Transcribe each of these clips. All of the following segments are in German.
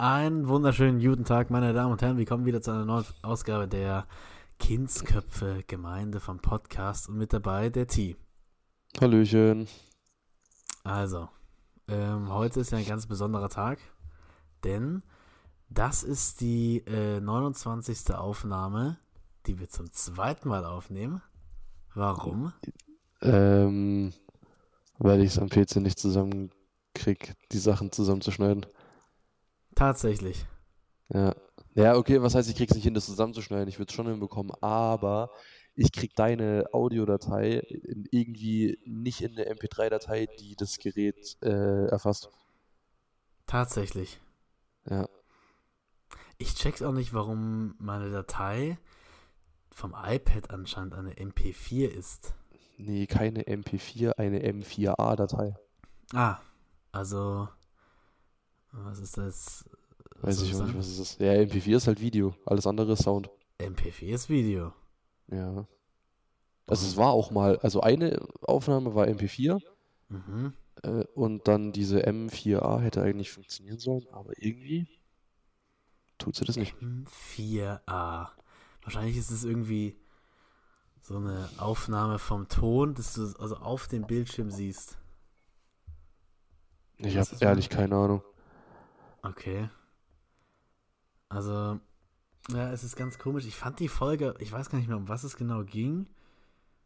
Einen wunderschönen guten Tag, meine Damen und Herren. Willkommen wieder zu einer neuen Ausgabe der Kindsköpfe Gemeinde vom Podcast und mit dabei der T. Hallöchen. Also, ähm, heute ist ja ein ganz besonderer Tag, denn das ist die äh, 29. Aufnahme, die wir zum zweiten Mal aufnehmen. Warum? Ähm, weil ich es am PC nicht zusammenkrieg, die Sachen zusammenzuschneiden. Tatsächlich. Ja. Ja, okay, was heißt, ich krieg's nicht hin, das zusammenzuschneiden? Ich würde es schon hinbekommen, aber ich krieg deine Audiodatei irgendwie nicht in der MP3-Datei, die das Gerät äh, erfasst. Tatsächlich. Ja. Ich check's auch nicht, warum meine Datei vom iPad anscheinend eine MP4 ist. Nee, keine MP4, eine M4A-Datei. Ah, also was ist das? Was Weiß ich das auch nicht, was ist. Ja, MP4 ist halt Video, alles andere ist Sound. MP4 ist Video. Ja. Also es war auch mal, also eine Aufnahme war MP4 Mhm. äh, und dann diese M4A hätte eigentlich funktionieren sollen, aber irgendwie tut sie das nicht. 4a. Wahrscheinlich ist es irgendwie so eine Aufnahme vom Ton, dass du es also auf dem Bildschirm siehst. Ich habe ehrlich keine Ahnung. Okay. Also, ja, es ist ganz komisch. Ich fand die Folge, ich weiß gar nicht mehr, um was es genau ging,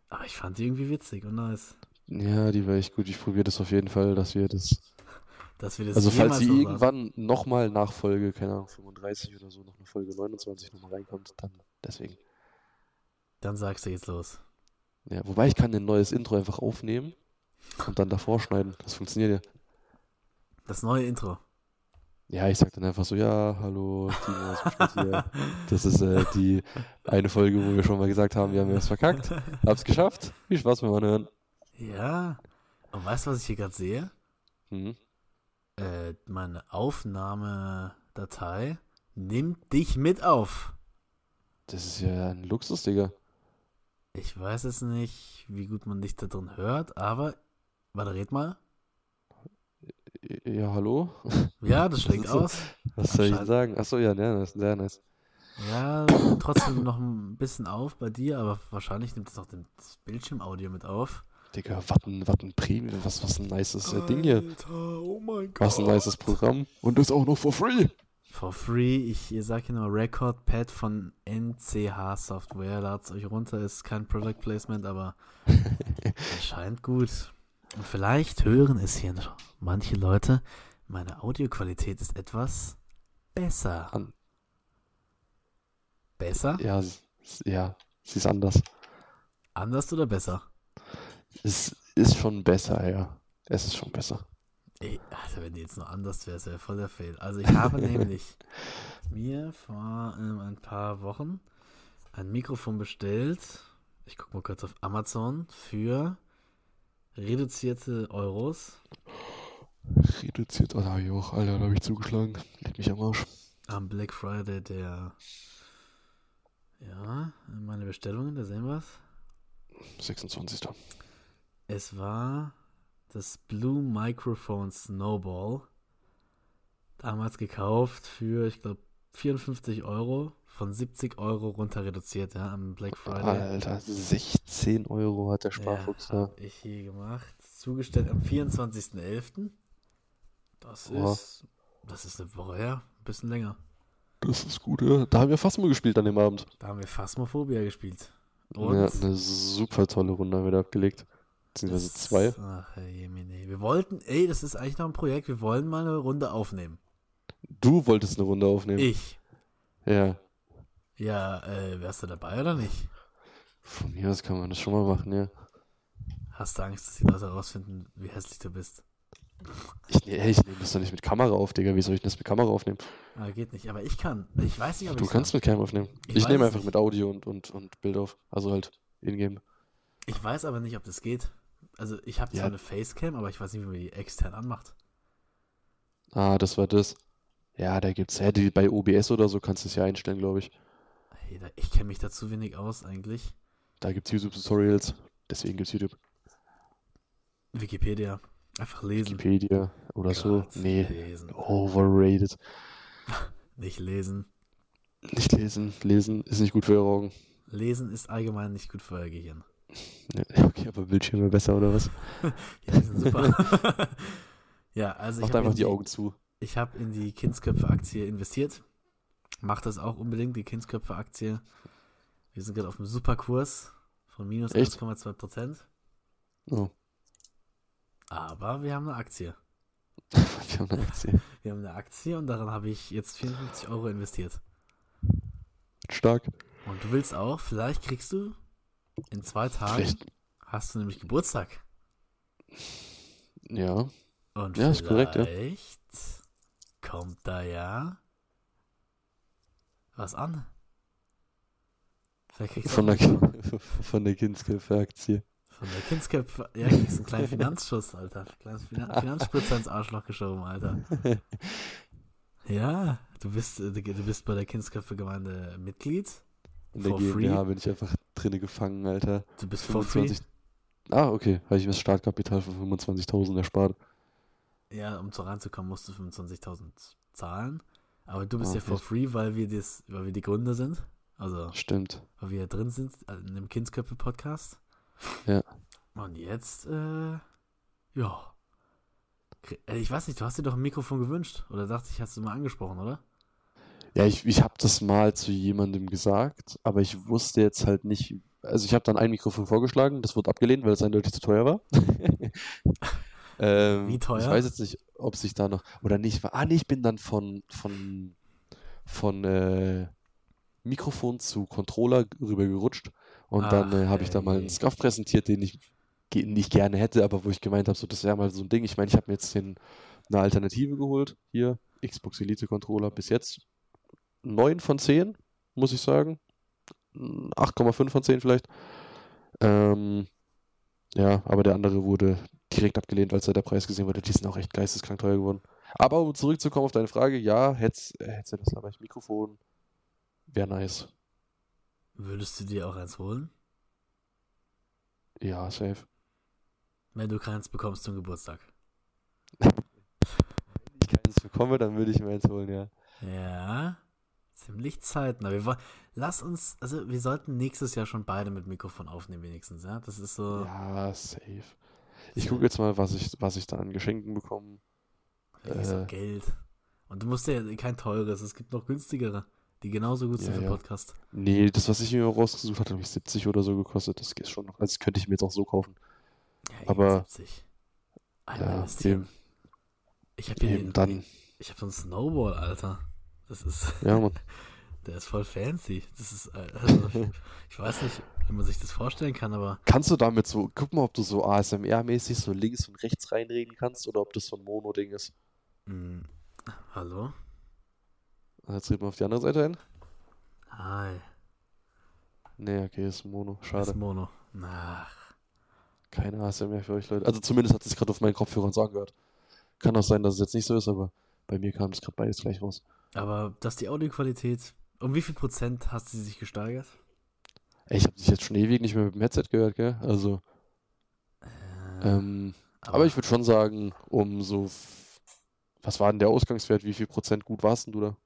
aber ich fand die irgendwie witzig und nice. Ja, die war echt gut. Ich probiere das auf jeden Fall, dass wir das. Dass wir das Also falls sie irgendwann nochmal nach Folge, keine Ahnung, 35 oder so, noch eine Folge 29 nochmal reinkommt, dann deswegen. Dann sagst du jetzt los. Ja, wobei ich kann ein neues Intro einfach aufnehmen und dann davor schneiden. Das funktioniert ja. Das neue Intro. Ja, ich sag dann einfach so, ja, hallo, Timo hier. Das ist äh, die eine Folge, wo wir schon mal gesagt haben, wir haben es verkackt. Hab's geschafft. Viel Spaß beim Anhören. Ja. Und weißt du, was ich hier gerade sehe? Mhm. Äh, meine Aufnahmedatei nimmt dich mit auf. Das ist ja ein Luxus, Digga. Ich weiß es nicht, wie gut man dich da drin hört, aber. Warte, red mal. Ja, hallo? Ja, das schlägt so- aus. Was soll ich sagen? Achso, ja, ja, nice, sehr nice. Ja, trotzdem noch ein bisschen auf bei dir, aber wahrscheinlich nimmt es auch den- das Bildschirmaudio mit auf. Digga, was ein, was ein Premium, was, was ein nices äh, Ding hier. Alter, oh mein Gott. Was ein nices Programm. Und das auch noch for free. For free, ich ihr sag hier nur Record Pad von NCH Software. Ladet es euch runter, ist kein Product Placement, aber scheint gut. Und vielleicht hören es hier noch manche Leute. Meine Audioqualität ist etwas besser. An- Besser? Ja, ja, sie ist anders. Anders oder besser? Es ist schon besser, ja. Es ist schon besser. Ey, also wenn die jetzt nur anders wäre, wäre voll der Fail. Also ich habe nämlich mir vor ähm, ein paar Wochen ein Mikrofon bestellt. Ich gucke mal kurz auf Amazon für reduzierte Euros Reduziert, oh, da hab ich auch, Alter, da habe ich zugeschlagen. Leg mich am Arsch. am Black Friday der ja, meine Bestellungen, da sehen wir es. 26. Es war das Blue Microphone Snowball. Damals gekauft für, ich glaube, 54 Euro. Von 70 Euro runter reduziert, ja, am Black Friday. Alter, 16 Euro hat der Sparfuchs ja, da. hab ich hier gemacht. Zugestellt am 24.11. Das Oha. ist, das ist eine Woche her, ein bisschen länger. Das ist gut, ja. Da haben wir Phasmo gespielt an dem Abend. Da haben wir Phasmophobia gespielt. Und Ja, eine super tolle Runde haben wir da abgelegt. Beziehungsweise das- zwei. Ach, Jemine. Wir wollten, ey, das ist eigentlich noch ein Projekt, wir wollen mal eine Runde aufnehmen. Du wolltest eine Runde aufnehmen. Ich. Ja. Ja, äh, wärst du dabei oder nicht? Von mir aus kann man das schon mal machen, ja. Hast du Angst, dass die Leute herausfinden, wie hässlich du bist? Ich, nee, ich nehme das doch nicht mit Kamera auf, Digga. Wie soll ich das mit Kamera aufnehmen? Ah, geht nicht. Aber ich kann. Ich weiß nicht, ob Du kannst mit Cam aufnehmen. Ich Ich, nehme einfach nicht. mit Audio und, und, und Bild auf. Also halt in-game. Ich weiß aber nicht, ob das geht. Also ich habe Ja. zwar eine Facecam, aber ich weiß nicht, wie man die extern anmacht. Ah, das war das. Ja, da gibt's, ja, die, bei OBS oder so kannst du es ja einstellen, glaube ich. Hey, da, ich kenne mich da zu wenig aus eigentlich. Da gibt's YouTube-Tutorials. Deswegen gibt's YouTube. Wikipedia. Einfach lesen. Wikipedia oder so. Gott, Nee, Lesen. overrated. Nicht lesen. Nicht lesen. Lesen ist nicht gut für eure Augen. Lesen ist allgemein nicht gut für euer Gehirn. Okay, aber Bildschirme besser oder was? Ja, die sind super. ja, also ich Macht habe einfach in, die die- Augen zu. ich hab in die Kindsköpfe-Aktie investiert. Macht das auch unbedingt, die Kindsköpfe-Aktie. Wir sind gerade auf einem super Kurs von minus Echt? 1,2 Prozent. Oh, Aber wir haben eine Aktie. wir haben eine Aktie. Wir haben eine Aktie und daran habe ich jetzt 54 Euro investiert. Stark. Und du willst auch, vielleicht kriegst du in zwei Tagen, Vielleicht. hast du nämlich Geburtstag. Ja. Und Ja, ist korrekt, ja. vielleicht kommt da ja was an. Von der, von der Kindsköpfe-Aktie. Von der Kindsköpfe, ja, kriegst einen kleinen Finanzschuss, Alter. Kleines Finan Finanzspritzer ins Arschloch geschoben, Alter. Ja, du bist, äh, du bist bei der Kindsköpfe-Gemeinde Mitglied. In der For free? GmbH bin ich einfach drinne gefangen, Alter. Du bist for free. 25. Ah, okay. Habe ich mir das Startkapital von 25.000 erspart. Ja, um so reinzukommen, musst du 25.000 zahlen. Aber du bist Ah, ja for free, weil wir, das, weil wir die Gründer sind. Also, Stimmt. weil wir drin sind äh, in dem Kindsköpfe-Podcast. Ja. Und jetzt, äh, ja. Äh, Ich weiß nicht, du hast dir doch ein Mikrofon gewünscht. Oder dachte ich, hast du mal angesprochen, oder? Ja, ich, ich habe das mal zu jemandem gesagt, aber ich wusste jetzt halt nicht. Also ich habe dann ein Mikrofon vorgeschlagen, das wurde abgelehnt, weil es eindeutig zu teuer war. ähm, Wie teuer? Ich weiß jetzt nicht, ob sich da noch oder nicht. Ah, nee, ich bin dann von von von äh, Mikrofon zu Controller rüber und dann Ach, äh, habe ich da mal einen Scuff präsentiert, den ich nicht gerne hätte, aber wo ich gemeint habe, so das wäre mal so ein Ding. Ich meine, ich habe mir jetzt den, eine Alternative geholt hier, Xbox Elite Controller bis jetzt 9 von 10, muss ich sagen. 8,5 von 10 vielleicht. Ähm, ja, aber der andere wurde direkt abgelehnt, als er der Preis gesehen wurde. Die sind auch echt geisteskrank teuer geworden. Aber um zurückzukommen auf deine Frage, ja, Heads- äh, Headset ist aber Mikrofon wäre nice. Würdest du dir auch eins holen? Ja, safe. Wenn du keins bekommst zum Geburtstag. Wenn ich keins bekomme, dann würde ich mir eins holen, ja. Ja, ziemlich zeitnah. Wir wollen, lass uns, also wir sollten nächstes Jahr schon beide mit Mikrofon aufnehmen, wenigstens, ja? Das ist so. Ja, safe. Ich gucke jetzt mal, was ich, was ich da an Geschenken bekomme. Äh. Geld. Und du musst ja kein teures, es gibt noch günstigere, die genauso gut sind Ja, für ja. Podcast. Nee, das, was ich mir rausgesucht hatte, habe ich 70 oder so gekostet. Das ist schon noch. Also, das könnte ich mir jetzt auch so kaufen. Ja, Aber- 70. Einmal Ja, dem, Ich habe hier eben den, dann. ich habe so ein Snowball, Alter. Das ist, Ja, Mann. der ist voll fancy. Das ist, also, ich weiß nicht, wie man sich das vorstellen kann, aber Kannst du damit so, guck mal, ob du so ASMR-mäßig so links und rechts reinreden kannst oder ob das so ein Mono-Ding ist. mh, hallo? Jetzt reden wir auf die andere Seite hin. Hi. Nee, okay, ist ein Mono. Schade. ist Mono. Ach. Keine ASMR für euch, Leute. Also zumindest hat es gerade auf meinen Kopfhörern so angehört. Kann auch sein, dass es jetzt nicht so ist, aber bei mir kam es gerade beides gleich raus. Aber dass die Audioqualität, um wie viel Prozent hast du sich gesteigert? Ey, ich habe dich jetzt schon ewig nicht mehr mit dem Headset gehört, gell? Also, Äh, ähm, aber ich würde schon sagen, um so, was war denn der Ausgangswert? Wie viel Prozent gut warst denn du da?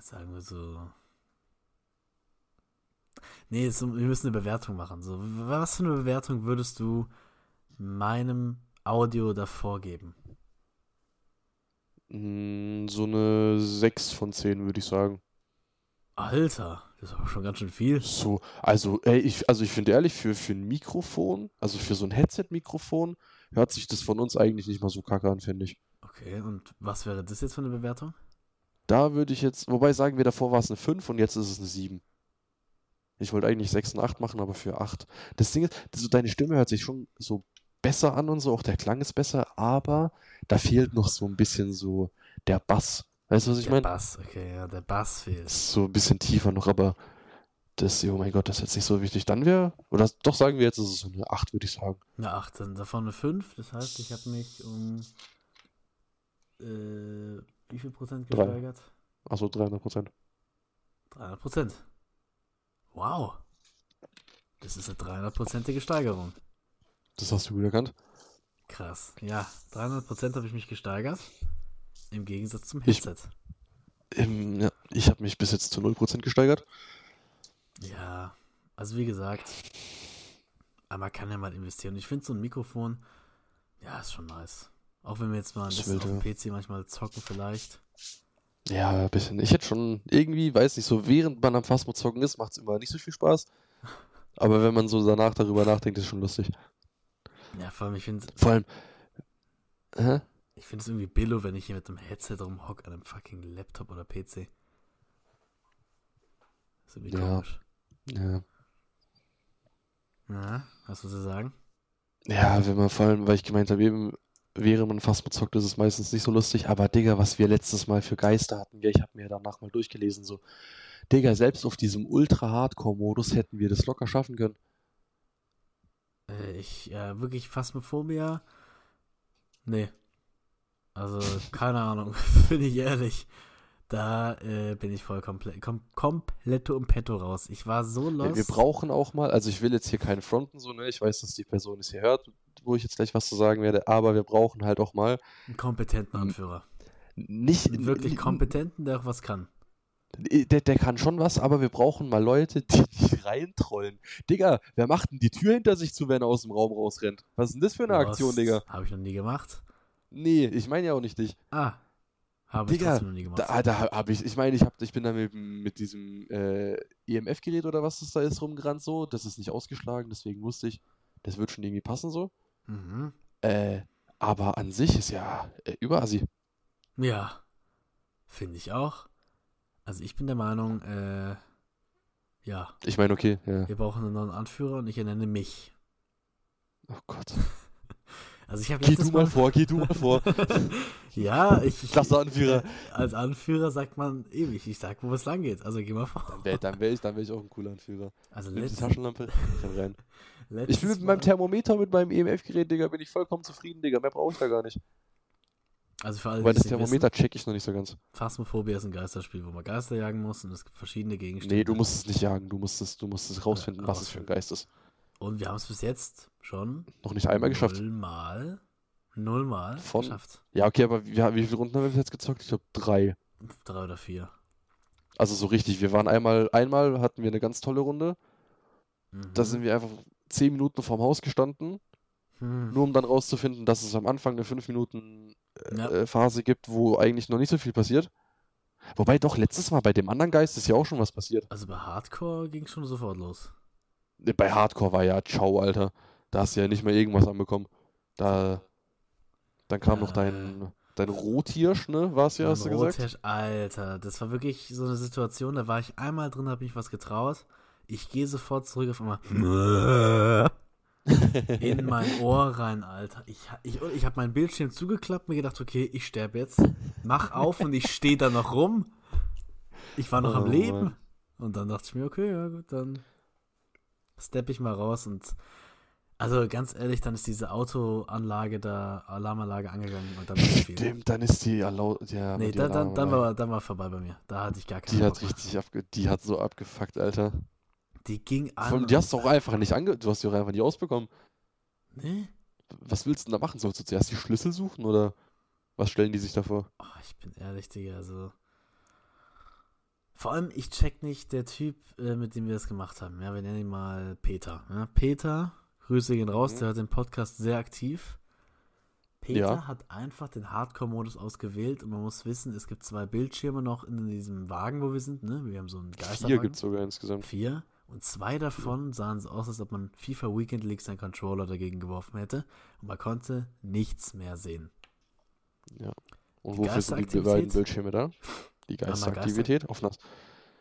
Sagen wir so. Nee, es, wir müssen eine Bewertung machen. So, was für eine Bewertung würdest du meinem Audio davor geben? Mm, So eine 6 von 10, würde ich sagen. Alter, das ist aber schon ganz schön viel. So, also, ey, ich, also ich finde ehrlich, für, für ein Mikrofon, also für so ein Headset-Mikrofon, hört sich das von uns eigentlich nicht mal so kacke an, finde ich. Okay, und was wäre das jetzt für eine Bewertung? Da würde ich jetzt, wobei sagen wir, davor war es eine 5 und jetzt ist es eine 7. Ich wollte eigentlich 6 und 8 machen, aber für 8. Das Ding ist, so deine Stimme hört sich schon so besser an und so, auch der Klang ist besser, aber da fehlt noch so ein bisschen so der Bass. Weißt du, was ich der meine? Bass, okay, ja, der Bass fehlt. So ein bisschen tiefer noch, aber das, oh mein Gott, das ist jetzt nicht so wichtig. Dann wäre, oder doch sagen wir jetzt, ist es so eine 8, würde ich sagen. Eine 8, dann davon eine 5. Das heißt, ich habe mich um äh, wie viel Prozent gesteigert? Achso, 300 Prozent. 300 Prozent. Wow. Das ist eine 300-prozentige Steigerung. Das hast du gut erkannt. Krass. Ja, 300 Prozent habe ich mich gesteigert. Im Gegensatz zum Ich- Headset. Ähm, ja, ich habe mich bis jetzt zu 0% gesteigert. Ja, also wie gesagt, aber man kann ja mal investieren. Ich finde so ein Mikrofon, ja, ist schon nice. Auch wenn wir jetzt mal ein Das bisschen auf dem. PC manchmal zocken vielleicht. Ja, ein bisschen. Ich hätte schon irgendwie, weiß nicht, so während man am Phasmo zocken ist, macht es immer nicht so viel Spaß. Aber wenn man so danach darüber nachdenkt, ist schon lustig. Ja, vor allem, ich finde Vor allem, hä? ich finde es irgendwie billo, wenn ich hier mit einem Headset rumhock an einem fucking Laptop oder PC. ist irgendwie Ja. komisch. Ja. Na, hast du zu sagen? Ja, wenn man vor allem, weil ich gemeint habe, eben, während man Phasmo zockt, ist es meistens nicht so lustig. Aber Digga, was wir letztes Mal für Geister hatten, ich habe mir danach mal durchgelesen, so. Digga, selbst auf diesem Ultra-Hardcore-Modus hätten wir das locker schaffen können. Äh, ich, ja, wirklich Phasmophobia? Nee. Also, keine Ahnung, bin ich ehrlich. Da äh, bin ich voll komplett, kom komplett um Petto raus. Ich war so Ja, lost. wir brauchen auch mal, also ich will jetzt hier keinen fronten, so, ne? Ich weiß, dass die Person es hier hört, wo ich jetzt gleich was zu sagen werde, aber wir brauchen halt auch mal einen kompetenten Anführer. nicht. Einen wirklich kompetenten, der auch was kann. Der, der kann schon was, aber wir brauchen mal Leute, die nicht reintrollen. Digga, wer macht denn die Tür hinter sich zu, wenn er aus dem Raum rausrennt? Was ist denn das für eine Aktion, Digga? Habe ich noch nie gemacht. Nee, ich meine ja auch nicht dich. Ah, habe ich Digga, trotzdem noch nie gemacht. Da, da habe ich, ich meine, ich, hab, ich bin da mit, mit diesem äh, EMF-Gerät oder was das da ist rumgerannt so. Das ist nicht ausgeschlagen, deswegen wusste ich, das wird schon irgendwie passen so. Mhm. Äh, aber an sich ist ja äh, überasi. Ja, finde ich auch. Also ich bin der Meinung, äh, ja, Ich meine, okay, ja. wir brauchen einen neuen Anführer und ich ernenne mich. Oh Gott. Also ich habe Geh du mal vor, geh du mal vor. ja, ich, ich Klasse Anführer. äh, als Anführer sagt man ewig, ich sag, wo es lang geht. Also geh mal vor. Dann wäre dann wär ich, dann wär ich auch ein cooler Anführer. Also Nimm die Taschenlampe, renn rein. Ich bin mit Mal- meinem Thermometer, mit meinem EMF-Gerät, Digga, bin ich vollkommen zufrieden, Digga. Mehr brauche ich da gar nicht. Also für alle, Weil das Thermometer check ich noch nicht so ganz. wissen, Phasmophobia ist ein Geisterspiel, wo man Geister jagen muss und es gibt verschiedene Gegenstände. Nee, du musst es nicht jagen. Du musst es, du musst es rausfinden, Äh, was es für ein Geist ist. Und wir haben es bis jetzt schon Noch nicht einmal geschafft. nullmal, nullmal Von- geschafft. Ja, okay, aber wie, wie viele Runden haben wir bis jetzt gezockt? Ich glaube drei. Drei oder vier. Also so richtig. Wir waren einmal, einmal hatten wir eine ganz tolle Runde. Da Mhm. sind wir einfach zehn Minuten vorm Haus gestanden, Hm. nur um dann rauszufinden, dass es am Anfang eine fünf Minuten äh, Ja. äh, Phase gibt, wo eigentlich noch nicht so viel passiert. Wobei doch letztes Mal bei dem anderen Geist ist ja auch schon was passiert. Also bei Hardcore ging es schon sofort los. Ne, Bei Hardcore war ja ciao, Alter. Da hast du ja nicht mehr irgendwas anbekommen. Da, dann kam noch Äh. dein, dein Rothirsch, ne? War es ja, hast du gesagt? Rothirsch, Alter, das war wirklich so eine Situation, da war ich einmal drin, habe mich was getraut. Ich gehe sofort zurück auf einmal in mein Ohr rein, Alter. Ich, ich, ich habe meinen Bildschirm zugeklappt, mir gedacht, okay, ich sterbe jetzt. Mach auf und ich stehe da noch rum. Ich war noch am Oh, Leben. Mann. Und dann dachte ich mir, okay, ja gut, dann steppe ich mal raus und also ganz ehrlich, dann ist diese Autoanlage da, Alarmanlage angegangen und dann es viel. Stimmt, dann ist die Alau ja, Nee, dann, dann, dann, war, dann war vorbei bei mir. Da hatte ich gar keinen Die hat Bock mehr. richtig abge die hat so abgefuckt, Alter. Die ging Vor allem, an. die hast du auch einfach nicht ange du hast die auch einfach nicht ausbekommen. Nee? Was willst du denn da machen? Sollst du zuerst die Schlüssel suchen oder was stellen die sich da vor? Oh, ich bin ehrlich, Digga, also. Vor allem, ich check nicht der Typ, äh, mit dem wir das gemacht haben. Ja, wir nennen ihn mal Peter. Ja, Peter, Grüße gehen raus, Mhm. der hört den Podcast sehr aktiv. Peter Ja. hat einfach den Hardcore-Modus ausgewählt und man muss wissen, es gibt zwei Bildschirme noch in diesem Wagen, wo wir sind, ne? Wir haben so einen Vier Geisterwagen. gibt's sogar insgesamt. Vier. Und zwei davon sahen so aus, als ob man FIFA Weekend League seinen Controller dagegen geworfen hätte. Und man konnte nichts mehr sehen. Ja. Und Die wofür sind die beiden Bildschirme da? Die Geisteraktivität einer.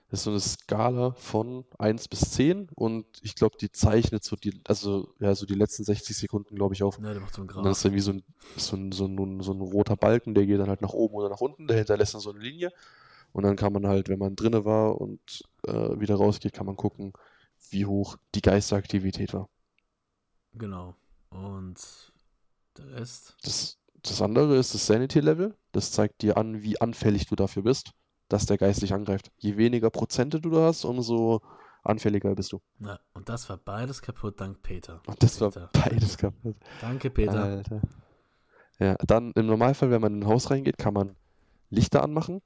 Das ist so eine Skala von 1 bis 10 und ich glaube, die zeichnet so die, also ja, so die letzten 60 Sekunden, glaube ich, auf. Ne, der macht so einen Und dann Graph. ist dann wie so ein, so ein, so ein, so ein roter Balken, der geht dann halt nach oben oder nach unten, der hinterlässt dann so eine Linie. Und dann kann man halt, wenn man drinne war und äh, wieder rausgeht, kann man gucken, wie hoch die Geisteraktivität war. Genau. Und der Rest. Das, das andere ist das Sanity-Level. Das zeigt dir an, wie anfällig du dafür bist, dass der Geist dich angreift. Je weniger Prozente du da hast, umso anfälliger bist du. Na, und das war beides kaputt dank Peter. Und das war Peter. beides kaputt. Danke, Peter. Alter. Ja, dann im Normalfall, wenn man in ein Haus reingeht, kann man Lichter anmachen.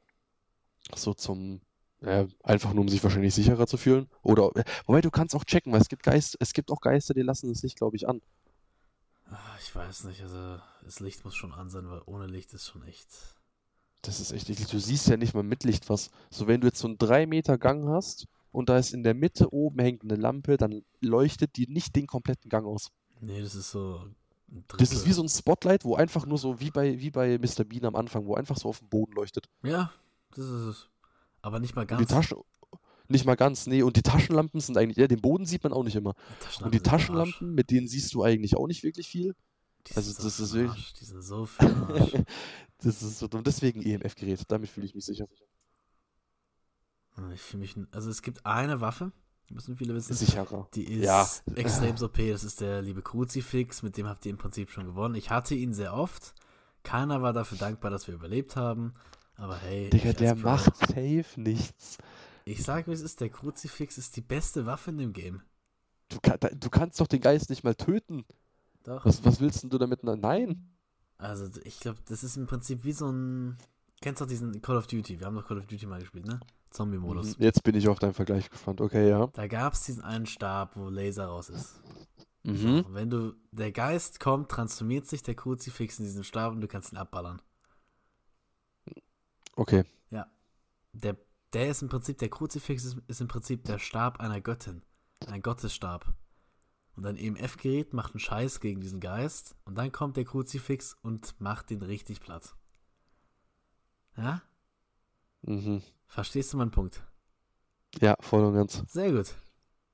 So zum, ja, einfach nur um sich wahrscheinlich sicherer zu fühlen. Oder, äh, wobei du kannst auch checken, weil es gibt Geist, es gibt auch Geister, die lassen es nicht, glaube ich, an. Ah, Ich weiß nicht, also das Licht muss schon an sein, weil ohne Licht ist schon echt. Das ist echt eklig. Du siehst ja nicht mal mit Licht was. So, wenn du jetzt so einen 3 Meter Gang hast und da ist in der Mitte oben hängt eine Lampe, dann leuchtet die nicht den kompletten Gang aus. Nee, das ist so Das ist wie so ein Spotlight, wo einfach nur so, wie bei, wie bei Mr. Bean am Anfang, wo einfach so auf dem Boden leuchtet. Ja, das ist es. Aber nicht mal Und die ganz. Taschen, nicht mal ganz, nee, und die Taschenlampen sind eigentlich, ja, den Boden sieht man auch nicht immer. Und die Taschenlampen mit denen siehst du eigentlich auch nicht wirklich viel. Die also sind das so ist wirklich- Arsch. Die sind so den Arsch. Das ist so dumm. Deswegen EMF-Gerät, damit fühle ich mich sicher. Ich fühle mich. Also es gibt eine Waffe, müssen viele wissen. Sicherer. Die ist Ja. extrem OP. Das ist der liebe Kruzifix, mit dem habt ihr im Prinzip schon gewonnen. Ich hatte ihn sehr oft. Keiner war dafür dankbar, dass wir überlebt haben. Aber hey, Digga, der macht safe nichts. Ich sag, wie es ist, der Kruzifix ist die beste Waffe in dem Game. Du, kann, du kannst doch den Geist nicht mal töten. Doch. Was, was willst denn du damit? Nein. Also, ich glaube, das ist im Prinzip wie so ein. Kennst du doch diesen Call of Duty? Wir haben doch Call of Duty mal gespielt, ne? Zombie-Modus. Mhm, Jetzt bin ich auf deinen Vergleich gespannt. Okay, ja. Da gab es diesen einen Stab, wo Laser raus ist. Mhm. Und wenn du, der Geist kommt, transformiert sich der Kruzifix in diesen Stab und du kannst ihn abballern. Okay. Der, der ist im Prinzip, der Kruzifix ist, ist im Prinzip der Stab einer Göttin. Ein Gottesstab. Und ein EMF-Gerät macht einen Scheiß gegen diesen Geist und dann kommt der Kruzifix und macht den richtig platt. Ja? Mhm. Verstehst du meinen Punkt? Ja, voll und ganz. Sehr gut.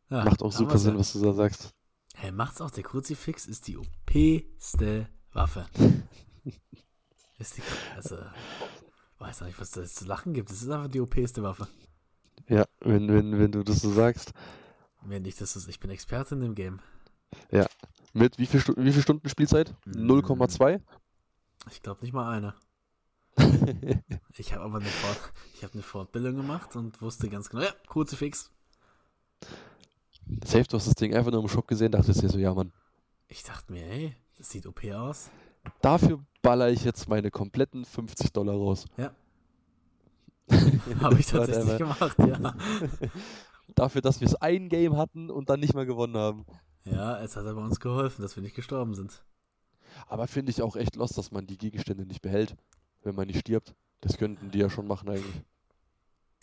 Ja, Macht auch super Sinn, ja. was du da sagst. Hey, macht's auch, der Kruzifix ist die OP-ste Waffe. ist die, also, weiß auch nicht, was da zu lachen gibt. Es ist einfach die OP-ste Waffe. Ja, wenn, wenn, wenn du das so sagst. Wenn ich das ist, ich bin Experte in dem Game. Mit wie viel, Stu wie viel Stunden Spielzeit? Mm. 0,2? Ich glaube nicht mal eine. Ich habe aber eine, Fort ich hab eine Fortbildung gemacht und wusste ganz genau, ja, Kruzifix. Safe, du hast das Ding einfach nur im Shop gesehen, dachtest dir so, ja, Mann. Ich dachte mir, ey, das sieht OP aus. Dafür baller ich jetzt meine kompletten 50 Dollar raus. Ja. Habe ich tatsächlich gemacht, ja. Dafür, dass wir es ein Game hatten und dann nicht mal gewonnen haben. Ja, es hat aber uns geholfen, dass wir nicht gestorben sind. Aber finde ich auch echt lost, dass man die Gegenstände nicht behält, wenn man nicht stirbt. Das könnten die ja schon machen eigentlich.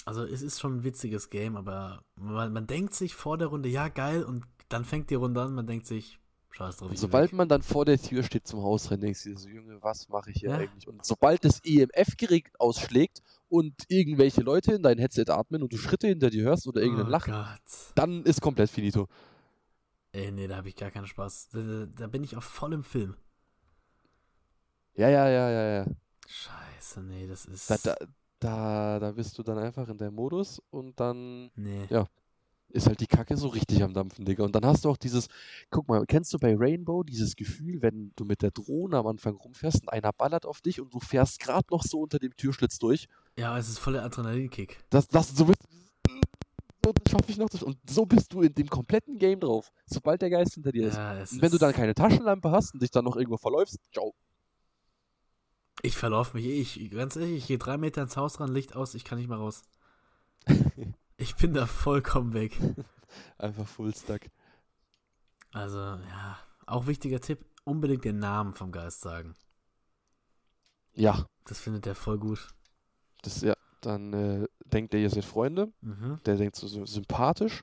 Also es ist schon ein witziges Game, aber man, man denkt sich vor der Runde, ja geil, und dann fängt die Runde an, man denkt sich, scheiß drauf. Sobald man dann vor der Tür steht zum Hausrennen, denkst du dir so, Junge, was mache ich hier Ja. eigentlich? Und sobald das EMF-Gerät ausschlägt und irgendwelche Leute in dein Headset atmen und du Schritte hinter dir hörst oder irgendein oh Lachen, Gott. dann ist komplett finito. Ey, nee, da habe ich gar keinen Spaß. Da, da, bin ich auch voll im Film. Ja, ja, ja, ja, ja. Scheiße, nee, das ist. Da, da, da, da bist du dann einfach in deinem Modus und dann nee. Ja. Ist halt die Kacke so richtig am Dampfen, Digga. Und dann hast du auch dieses, guck mal, kennst du bei Rainbow dieses Gefühl, wenn du mit der Drohne am Anfang rumfährst und einer ballert auf dich und du fährst gerade noch so unter dem Türschlitz durch? Ja, es ist voll der Adrenalinkick. Das, das, so bist so, das schaffe ich noch. Das, und so bist du in dem kompletten Game drauf, sobald der Geist hinter dir ist. Ja, Und wenn du ist, dann keine Taschenlampe hast und dich dann noch irgendwo verläufst, ciao. Ich verlaufe mich eh. Ich, ganz ehrlich, ich gehe drei Meter ins Haus ran, Licht aus, ich kann nicht mehr raus. ich bin da vollkommen weg. Einfach Fullstack. Also, ja. Auch wichtiger Tipp: unbedingt den Namen vom Geist sagen. Ja, Das findet er voll gut. das, ja, dann äh, denkt der, ihr seid Freunde, Mhm. der denkt so, so sympathisch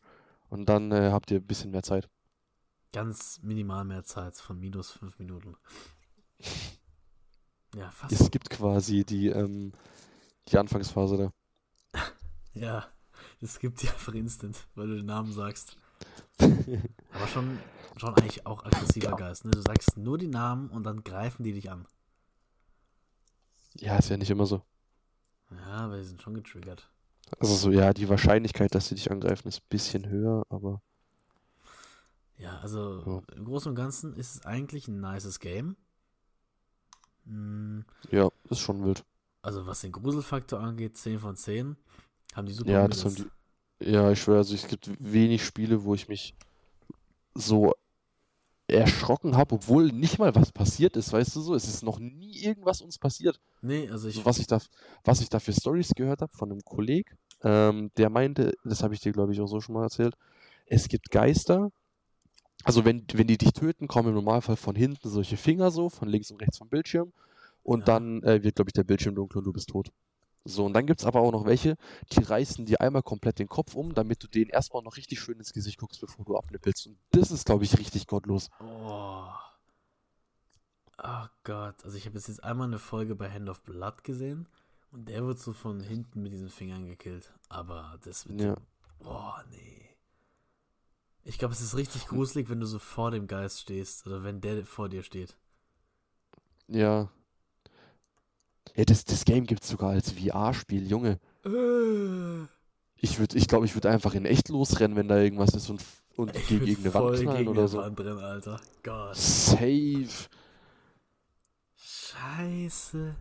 und dann äh, habt ihr ein bisschen mehr Zeit. Ganz minimal mehr Zeit von minus fünf Minuten. Ja, fast. Es gibt quasi die, ähm, die Anfangsphase da. Ja, es gibt die einfach instant, weil du den Namen sagst. Aber schon, schon eigentlich auch aggressiver Geist. Ne? Du sagst nur die Namen und dann greifen die dich an. Ja, ist ja nicht immer so. Ja, aber die sind schon getriggert. Also so, ja, die Wahrscheinlichkeit, dass sie dich angreifen, ist ein bisschen höher, aber Ja, also im Großen und Ganzen ist es eigentlich ein nices Game. Mm, ja, ist schon wild. Also was den Gruselfaktor angeht, 10 von 10. Haben die super Ja, das haben die. Ja, ich schwöre, also es gibt wenig Spiele, wo ich mich so erschrocken habe, obwohl nicht mal was passiert ist, weißt du so? Es ist noch nie irgendwas uns passiert. Nee, also ich. So, was, ich da, was ich da für Stories gehört habe von einem Kollegen, ähm, der meinte, das habe ich dir, glaube ich, auch so schon mal erzählt, es gibt Geister, also wenn, wenn die dich töten, kommen im Normalfall von hinten solche Finger so, von links und rechts vom Bildschirm. Und Ja. dann äh, wird, glaube ich, der Bildschirm dunkel und du bist tot. So, und dann gibt es aber auch noch welche, die reißen dir einmal komplett den Kopf um, damit du denen erstmal noch richtig schön ins Gesicht guckst, bevor du abnippelst. Und das ist, glaube ich, richtig gottlos. Oh. Oh Gott. Also ich habe jetzt einmal eine Folge bei Hand of Blood gesehen und der wird so von hinten mit diesen Fingern gekillt. Aber das wird. Ja. Boah, nee. Ich glaube, es ist richtig gruselig, wenn du so vor dem Geist stehst oder wenn der vor dir steht. Ja. Ja, das, das Game gibt es sogar als VR-Spiel, Junge. Ich würde, ich glaube, ich würde einfach in echt losrennen, wenn da irgendwas ist und, und Ich gegen irgendeine Wand knallen gegen oder so. Wand drin, Alter. Gott. Safe. Scheiße.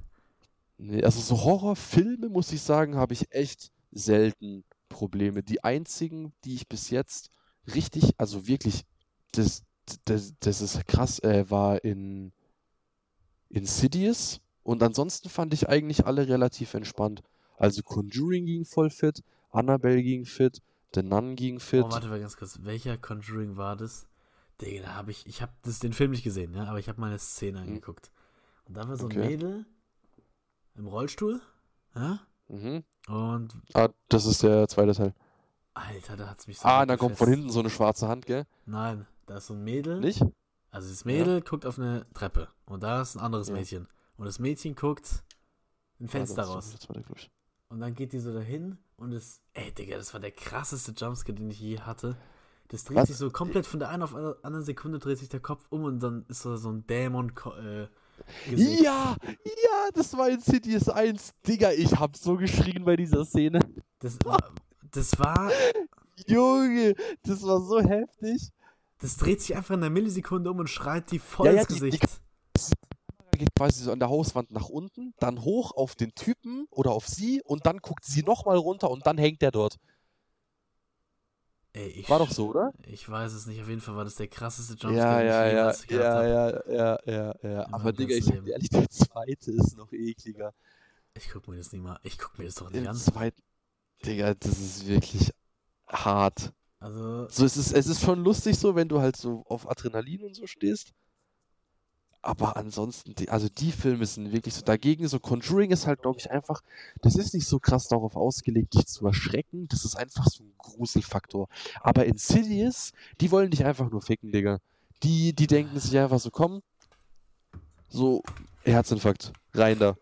Nee, also so Horrorfilme, muss ich sagen, habe ich echt selten Probleme. Die einzigen, die ich bis jetzt richtig, also wirklich, das, das, das ist krass, äh, war in Insidious und ansonsten fand ich eigentlich alle relativ entspannt. Also Conjuring ging voll fit, Annabelle ging fit, The Nun ging fit. Oh, warte mal ganz kurz. Welcher Conjuring war das? Digga, da habe ich, ich habe das den Film nicht gesehen, ja, aber ich habe mal eine Szene angeguckt. Und da war so ein Okay. Mädel im Rollstuhl, ja, Mhm. und Ah, das ist der zweite Teil. Alter, da hat's mich so Ah, dann kommt von hinten so eine schwarze Hand, gell? Nein, da ist so ein Mädel. Nicht? Also das Mädel guckt auf eine Treppe und da ist ein anderes Ja. Mädchen. Und das Mädchen guckt ein Fenster ist raus. Und dann geht die so dahin und es. Ey, Digga, das war der krasseste Jumpscare, den ich je hatte. Das dreht Was? sich so komplett von der einen auf der anderen Sekunde dreht sich der Kopf um und dann ist da so ein Dämon äh, Gesicht. Ja, ja, das war Insidious 1. Digga, ich hab so geschrien bei dieser Szene. Das, war- das war. Junge, das war so heftig. Das dreht sich einfach in einer Millisekunde um und schreit die voll Ja, ja, ins die- die- Gesicht. Geht quasi so an der Hauswand nach unten, dann hoch auf den Typen oder auf sie und dann guckt sie nochmal runter und dann hängt der dort. Ey, ich, War doch so, oder? Ich weiß es nicht. Auf jeden Fall war das der krasseste Ja, Jumpscare, ja, ich ja, ja, hab. ja, ja, ja, ja. In Aber Digga, ich sag ehrlich, der zweite ist noch ekliger. Ich guck mir das nicht mal. Ich guck mir das doch nicht Den an. zweiten, Digga, das ist wirklich hart. Also, So, es ist, es ist schon lustig so, wenn du halt so auf Adrenalin und so stehst. Aber ansonsten, die, also die Filme sind wirklich so dagegen. So Conjuring ist halt, glaube ich, einfach, das ist nicht so krass darauf ausgelegt, dich zu erschrecken. Das ist einfach so ein Gruselfaktor. Aber Insidious, die wollen dich einfach nur ficken, Digga. Die, die denken sich einfach so, komm, so, Herzinfarkt, rein da.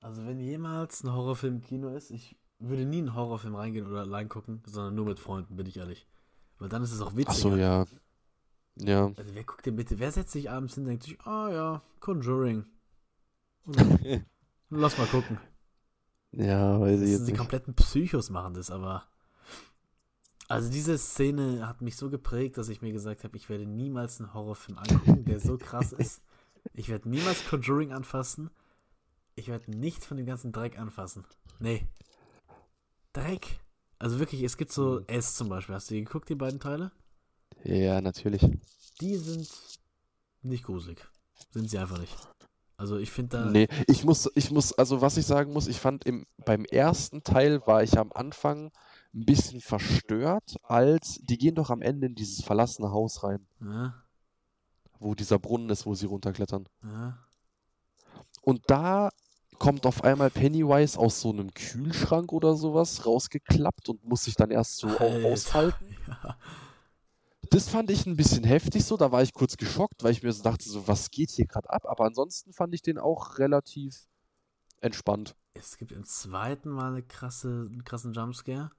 also wenn jemals ein Horrorfilm im Kino ist, ich würde nie in einen Horrorfilm reingehen oder allein gucken, sondern nur mit Freunden, bin ich ehrlich. Weil dann ist es auch witziger. Ach so, ja. Ja. Also wer guckt denn bitte, wer setzt sich abends hin und denkt sich, ah ja, Conjuring. Lass mal gucken. Ja, weiß Das ich sind jetzt die nicht. kompletten Psychos machen das, aber. Also diese Szene hat mich so geprägt, dass ich mir gesagt habe, ich werde niemals einen Horrorfilm angucken, der so krass ist. Ich werde niemals Conjuring anfassen. Ich werde nichts von dem ganzen Dreck anfassen. Nee. Dreck. Also wirklich, es gibt so Hm. S zum Beispiel. Hast du die geguckt, die beiden Teile? Ja, natürlich. Die sind nicht gruselig. Sind sie einfach nicht. Also ich finde da. Nee, ich muss, ich muss, also was ich sagen muss, ich fand im, beim ersten Teil war ich am Anfang ein bisschen verstört, als die gehen doch am Ende in dieses verlassene Haus rein, Ja, wo dieser Brunnen ist, wo sie runterklettern. ja. Und da kommt auf einmal Pennywise aus so einem Kühlschrank oder sowas rausgeklappt und muss sich dann erst so Alter. aushalten. ja. Das fand ich ein bisschen heftig so, da war ich kurz geschockt, weil ich mir so dachte, so, was geht hier gerade ab? Aber ansonsten fand ich den auch relativ entspannt. Es gibt im zweiten Mal eine krasse, einen krassen Jumpscare.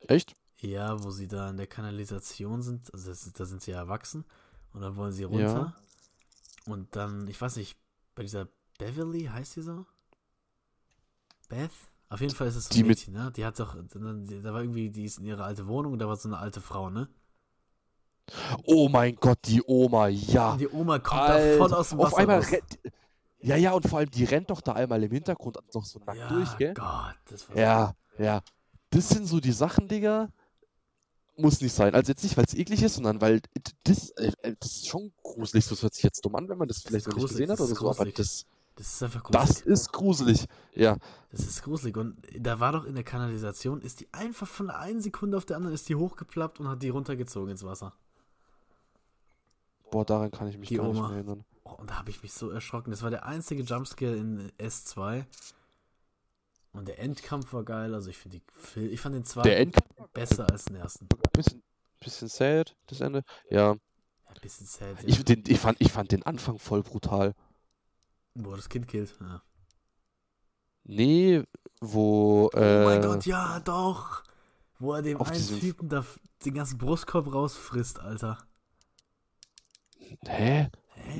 Echt? Ja, wo sie da in der Kanalisation sind. Also das, da sind sie ja erwachsen. Und dann wollen sie runter. Und dann, ich weiß nicht, bei dieser Beverly, heißt sie so? Beth? Auf jeden Fall ist es so Die ein mit- Mädchen, ne? Die hat doch, die- da war irgendwie, die ist in ihre alte Wohnung und da war so eine alte Frau, ne? Oh mein Gott, die Oma, ja. Und die Oma kommt da Alter, voll aus dem Wasser auf einmal raus. rennt. Ja, ja, und vor allem, die rennt doch da einmal im Hintergrund noch so nackt ja, durch, gell? Gott, das war Ja, ja. Das sind so die Sachen, Digga. muss nicht sein. Also jetzt nicht, weil es eklig ist, sondern weil das, äh, äh, das ist schon gruselig. Das hört sich jetzt dumm an, wenn man das vielleicht noch nicht gesehen hat das oder ist so, aber das, Das ist einfach gruselig. das ist gruselig. Ja. Das ist gruselig. Und da war doch in der Kanalisation, ist die einfach von der einen Sekunde auf der anderen ist die hochgeplappt und hat die runtergezogen ins Wasser. Boah, daran kann ich mich Die gar nicht Oma. mehr erinnern. Oh, und da habe ich mich so erschrocken. Das war der einzige Jumpscare in S2. Und der Endkampf war geil. Also ich finde ich fand den zweiten besser als den ersten. bisschen, bisschen sad, das Ende. Ja. Ja, bisschen sad. Ja. Ich, den, ich, fand, ich fand den Anfang voll brutal. Wo das Kind killt. Ja. Nee, wo. oh Äh, mein Gott, ja, doch. Wo er dem einen Typen da den ganzen Brustkorb rausfrisst, Alter. Hä?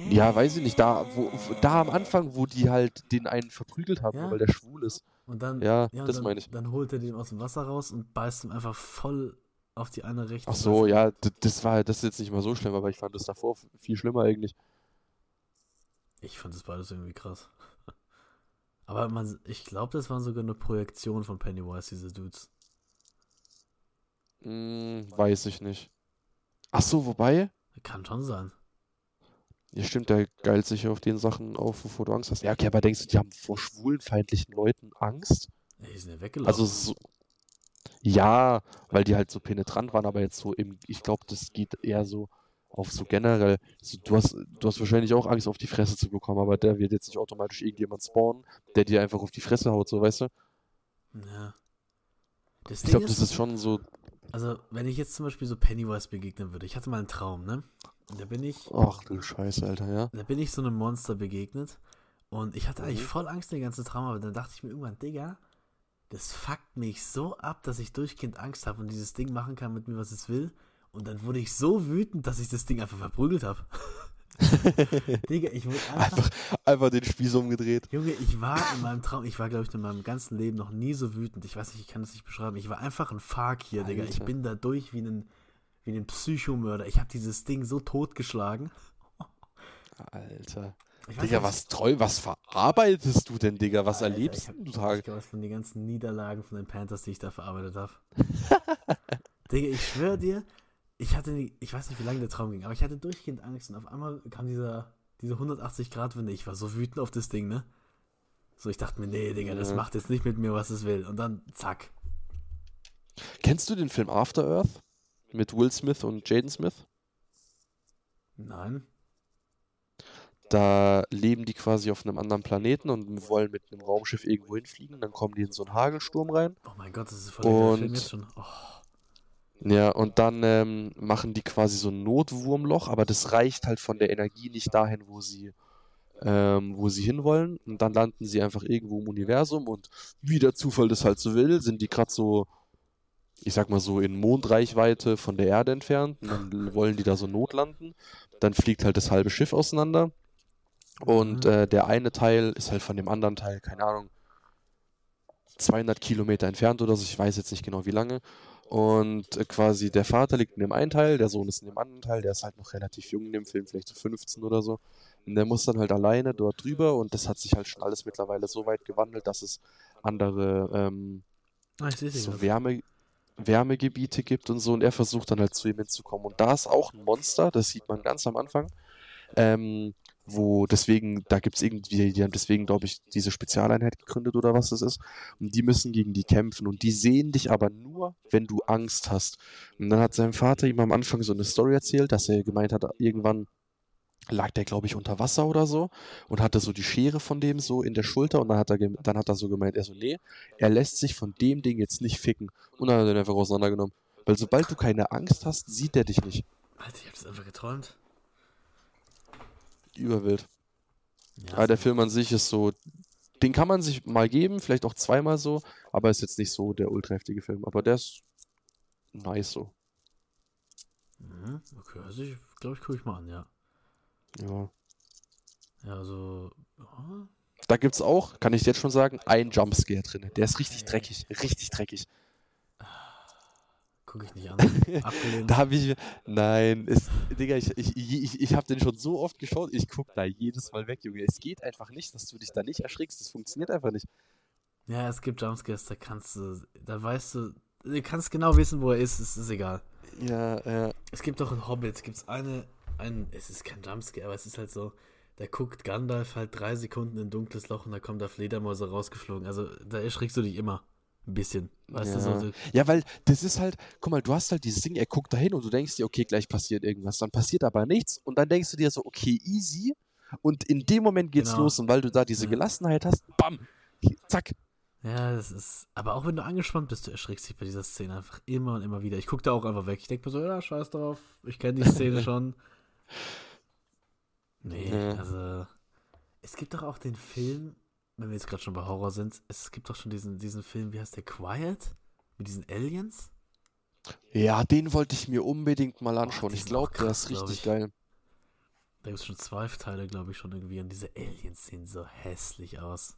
Ja, weiß ich nicht. Da, wo, da am Anfang, wo die halt den einen verprügelt haben, Ja. weil der schwul ist. Und dann, Ja, und das dann, meine ich. Dann holt er den aus dem Wasser raus und beißt ihm einfach voll auf die eine Richtung. Ach so, weißt du? ja, das war das ist jetzt nicht mal so schlimm, aber ich fand das davor viel schlimmer eigentlich. Ich fand das beides irgendwie krass. Aber man, ich glaube, das waren sogar eine Projektion von Pennywise, diese Dudes. Hm, weiß ich nicht. Ach so, wobei, Kann schon sein. Ja stimmt, der geilt sich auf den Sachen auf, wovor du Angst hast. Ja, okay, aber denkst du, die haben vor schwulenfeindlichen Leuten Angst? Ja, die sind ja weggelaufen. Also so, ja, weil die halt so penetrant waren, aber jetzt so im, ich glaube, das geht eher so auf so generell. So, du hast, du hast wahrscheinlich auch Angst, auf die Fresse zu bekommen, aber der wird jetzt nicht automatisch irgendjemand spawnen, der dir einfach auf die Fresse haut, so, weißt du? ja. Das Ich glaube, das ist schon so, also wenn ich jetzt zum Beispiel so Pennywise begegnen würde, ich hatte mal einen Traum, ne? Und da bin ich, ach du Scheiße, Alter, ja. da bin ich so einem Monster begegnet und ich hatte eigentlich Mhm. voll Angst den ganzen Traum, aber dann dachte ich mir irgendwann, Digga, das fuckt mich so ab, dass ich durchgehend Angst habe und dieses Ding machen kann mit mir, was es will. Und dann wurde ich so wütend, dass ich das Ding einfach verprügelt habe. Digga, ich wurde einfach, Einfach, einfach den Spieß umgedreht. Junge, ich war in meinem Traum, ich war, glaube ich, in meinem ganzen Leben noch nie so wütend. Ich weiß nicht, ich kann das nicht beschreiben. Ich war einfach ein Fakir, Digga. Ich bin da durch wie ein, wie ein Psychomörder. Ich habe dieses Ding so totgeschlagen. Alter. Digga, nicht, was treu, was verarbeitest du denn, Digga? Was Alter, erlebst hab- du Tage? Ich glaube, von den ganzen Niederlagen von den Panthers, die ich da verarbeitet habe. Digga, ich schwöre dir, ich hatte, nie, ich weiß nicht, wie lange der Traum ging, aber ich hatte durchgehend Angst und auf einmal kam dieser, diese 180-Grad-Wende. Ich war so wütend auf das Ding, ne? So, ich dachte mir, nee, Digga, das Ja. macht jetzt nicht mit mir, was es will. Und dann, zack. Kennst du den Film After Earth? Mit Will Smith und Jaden Smith? Nein. Da leben die quasi auf einem anderen Planeten und wollen mit einem Raumschiff irgendwo hinfliegen. Dann kommen die in so einen Hagelsturm rein. Oh mein Gott, das ist voll der geile Film Und- jetzt schon. Oh, Ja, und dann ähm, machen die quasi so ein Notwurmloch, aber das reicht halt von der Energie nicht dahin, wo sie, ähm, wo sie hinwollen. Und dann landen sie einfach irgendwo im Universum und wie der Zufall das halt so will, sind die gerade so, ich sag mal so, in Mondreichweite von der Erde entfernt. Und dann wollen die da so notlanden. Dann fliegt halt das halbe Schiff auseinander. Und Mhm. äh, der eine Teil ist halt von dem anderen Teil, keine Ahnung, 200 Kilometer entfernt oder so, ich weiß jetzt nicht genau wie lange. Und äh, quasi der Vater liegt in dem einen Teil, der Sohn ist in dem anderen Teil, der ist halt noch relativ jung in dem Film, vielleicht so 15 oder so. Und der muss dann halt alleine dort drüber und das hat sich halt schon alles mittlerweile so weit gewandelt, dass es andere ähm, Ah, so. Wärme, Wärmegebiete gibt und so und er versucht dann halt zu ihm hinzukommen. Und da ist auch ein Monster, das sieht man ganz am Anfang. Ähm, wo deswegen, da gibt es irgendwie, die haben deswegen, glaube ich, diese Spezialeinheit gegründet oder was das ist. Und die müssen gegen die kämpfen. Und die sehen dich aber nur, wenn du Angst hast. Und dann hat sein Vater ihm am Anfang so eine Story erzählt, dass er gemeint hat, irgendwann lag der, glaube ich, unter Wasser oder so und hatte so die Schere von dem so in der Schulter und dann hat er, dann hat er so gemeint, er so, nee, er lässt sich von dem Ding jetzt nicht ficken. Und dann hat er den einfach auseinandergenommen. Weil sobald du keine Angst hast, sieht er dich nicht. Alter, ich hab das einfach geträumt. Überwild. Ja, Aber der Film an sich ist so, den kann man sich mal geben, vielleicht auch zweimal so, aber ist jetzt nicht so der ultra heftige Film. Aber der ist nice so. Mhm, okay, also ich glaube, ich gucke ich mal an, ja. Ja. Ja, also. ja. Da gibt's auch, kann ich jetzt schon sagen, ein Jumpscare drin. Der ist richtig dreckig, richtig dreckig. Gucke ich nicht an. Abgelehnt. Da habe ich, nein, ist, Digga, ich, ich, ich, ich habe den schon so oft geschaut, ich guck da jedes Mal weg, Junge. Es geht einfach nicht, dass du dich da nicht erschrickst. Das funktioniert einfach nicht. Ja, es gibt Jumpscares, da kannst du, da weißt du, du kannst genau wissen, wo er ist, es ist egal. Ja, ja. Es gibt doch in Hobbit, gibt es eine, ein, es ist kein Jumpscare, aber es ist halt so, da guckt Gandalf halt drei Sekunden in ein dunkles Loch und da kommt da Fledermäuse rausgeflogen. Also da erschrickst du dich immer. Ein bisschen. Weißt ja. du, so, ja, weil das ist halt, guck mal, du hast halt dieses Ding, er guckt dahin und du denkst dir, okay, gleich passiert irgendwas. Dann passiert aber nichts und dann denkst du dir so, okay, easy. Und in dem Moment geht's Genau. los und weil du da diese. Gelassenheit hast, bam, zack. Ja, das ist. Aber auch wenn du angespannt bist, du erschrickst dich bei dieser Szene einfach immer und immer wieder. Ich gucke da auch einfach weg. Ich denke mir so, ja, scheiß drauf. Ich kenne die Szene schon. Nee, Ja. also. Es gibt doch auch den Film, wenn wir jetzt gerade schon bei Horror sind, es gibt doch schon diesen, diesen Film, wie heißt der? Quiet? Mit diesen Aliens? Ja, den wollte ich mir unbedingt mal anschauen. die ich glaube, der ist richtig ich. geil. Da gibt es schon zwei Teile, glaube ich, schon irgendwie. Und diese Aliens sehen so hässlich aus.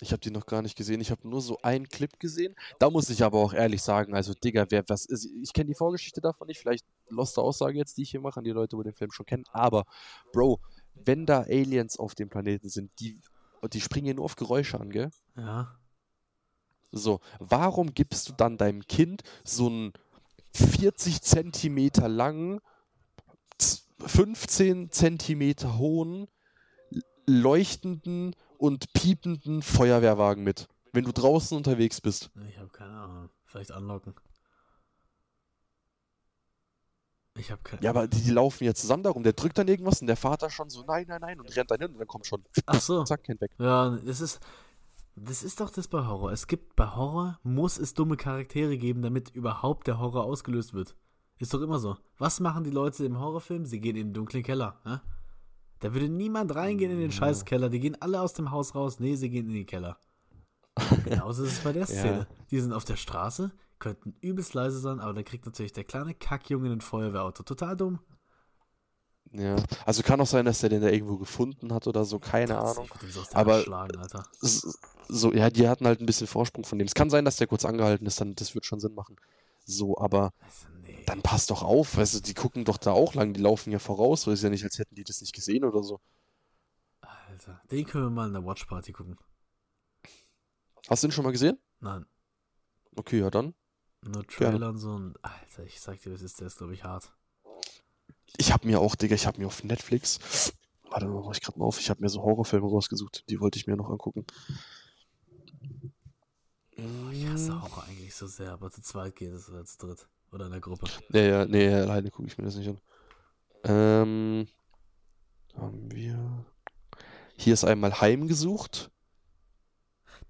Ich habe die noch gar nicht gesehen. Ich habe nur so einen Clip gesehen. Da muss ich aber auch ehrlich sagen, also Digga, wer was ist, ich kenne die Vorgeschichte davon nicht, vielleicht loste Aussage jetzt, die ich hier mache, an die Leute, die den Film schon kennen, aber Bro, wenn da Aliens auf dem Planeten sind, die die springen ja nur auf Geräusche an, gell? Ja. So, warum gibst du dann deinem Kind so einen 40 Zentimeter langen, z- 15 Zentimeter hohen, leuchtenden und piependen Feuerwehrwagen mit, wenn du draußen unterwegs bist? Ich habe keine Ahnung. Vielleicht anlocken. Ich habe keine Ja, aber die, die laufen ja zusammen darum. Der drückt dann irgendwas und der Vater schon so, nein, nein, nein, und rennt dann hin und dann kommt schon, Ach so. zack, Kind weg. Ja, das ist. Das ist doch das bei Horror. Es gibt bei Horror, muss es dumme Charaktere geben, damit überhaupt der Horror ausgelöst wird. Ist doch immer so. Was machen die Leute im Horrorfilm? Sie gehen in den dunklen Keller. Ja? Da würde niemand reingehen in den Scheißkeller. Die gehen alle aus dem Haus raus. Nee, sie gehen in den Keller. Genauso ist es bei der Szene. Die sind auf der Straße, könnten übelst leise sein, aber dann kriegt natürlich der kleine Kackjunge ein Feuerwehrauto. Total dumm. Ja, also kann auch sein, dass der den da irgendwo gefunden hat oder so, keine Ahnung. Aus der Aber- So, ja, die hatten halt ein bisschen Vorsprung von dem. Es kann sein, dass der kurz angehalten ist, dann, das wird schon Sinn machen. So, aber Also, nee. dann passt doch auf, weißt du, die gucken doch da auch lang, die laufen ja voraus, so ist ja nicht, als hätten die das nicht gesehen oder so. Alter. Den können wir mal in der Watchparty gucken. Hast du den schon mal gesehen? Nein. Okay, ja dann. Nur. Trailer und so und Alter, ich sag dir, was ist der ist, glaube ich, hart. Ich habe mir auch, Digga, ich habe mir auf Netflix, warte mal, mach ich gerade mal auf, ich habe mir so Horrorfilme rausgesucht, die wollte ich mir noch angucken. Oh, ich hasse Horror eigentlich so sehr, aber zu zweit geht es oder zu dritt. Oder in der Gruppe. Ja, ja, nee, alleine gucke ich mir das nicht an. Ähm, haben wir. Hier ist einmal Heimgesucht.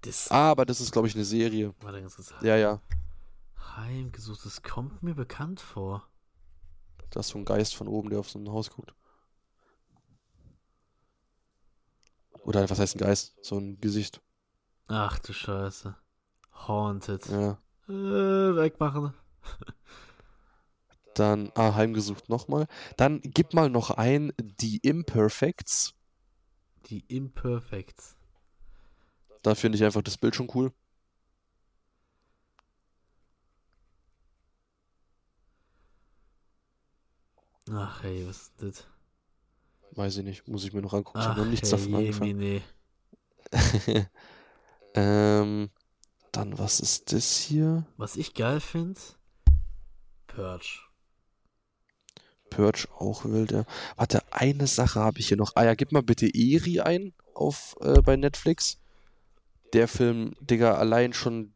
Das, Ah, aber das ist, glaube ich, eine Serie. warte ganz kurz. Ja, ja. Heimgesucht, das kommt mir bekannt vor. Da ist so ein Geist von oben, der auf so ein Haus guckt. Oder was heißt ein Geist? So ein Gesicht. Ach du Scheiße. Haunted. Ja. Äh, wegmachen. Dann, ah, Heimgesucht nochmal. Dann gib mal noch ein Die Imperfects. Die Imperfects. Da finde ich einfach das Bild schon cool. Ach hey, was ist das? Weiß ich nicht, muss ich mir noch angucken. Ich habe Ach noch nichts hey, davon angefangen. Jemine. ähm, dann, was ist das hier? Was ich geil finde, Purge. Purge auch wild, ja. Warte, eine Sache habe ich hier noch. Ah ja, gib mal bitte Eri ein auf äh, bei Netflix. Der Film, Digga, allein schon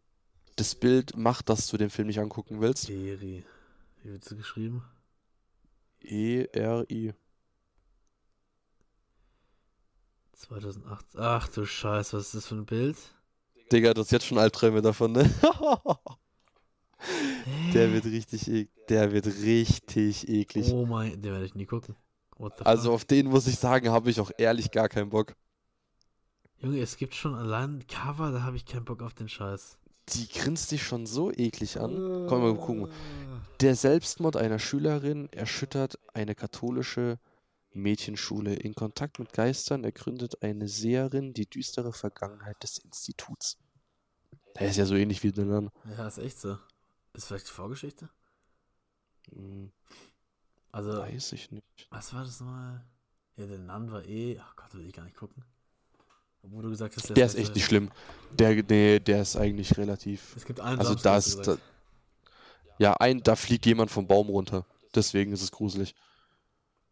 das Bild macht, dass du den Film nicht angucken willst. Eri. Wie wird sie geschrieben? E E-R-I. 2008. Ach du Scheiße, was ist das für ein Bild? Digga, du hast jetzt schon Albträume davon, ne? Der wird richtig, ek der wird richtig eklig. Oh mein, den werde ich nie gucken. Also auf den muss ich sagen, habe ich auch ehrlich gar keinen Bock. Junge, es gibt schon allein ein Cover, da habe ich keinen Bock auf den Scheiß. Die grinst dich schon so eklig an. Komm mal gucken. Der Selbstmord einer Schülerin erschüttert eine katholische Mädchenschule. In Kontakt mit Geistern ergründet eine Seherin die düstere Vergangenheit des Instituts. Der ist ja so ähnlich wie der Nun. Ja, ist echt so. Ist vielleicht die Vorgeschichte? Hm, Also, weiß ich nicht. was war das nochmal? Ja, der Nan war eh. Ach Gott, will ich gar nicht gucken. Obwohl du gesagt hast, Der ist echt nicht schlimm. Der, nee, der ist eigentlich relativ. Es gibt einen Also Jumpscare, da ist. Ja, ein, da fliegt jemand vom Baum runter. Deswegen ist es gruselig.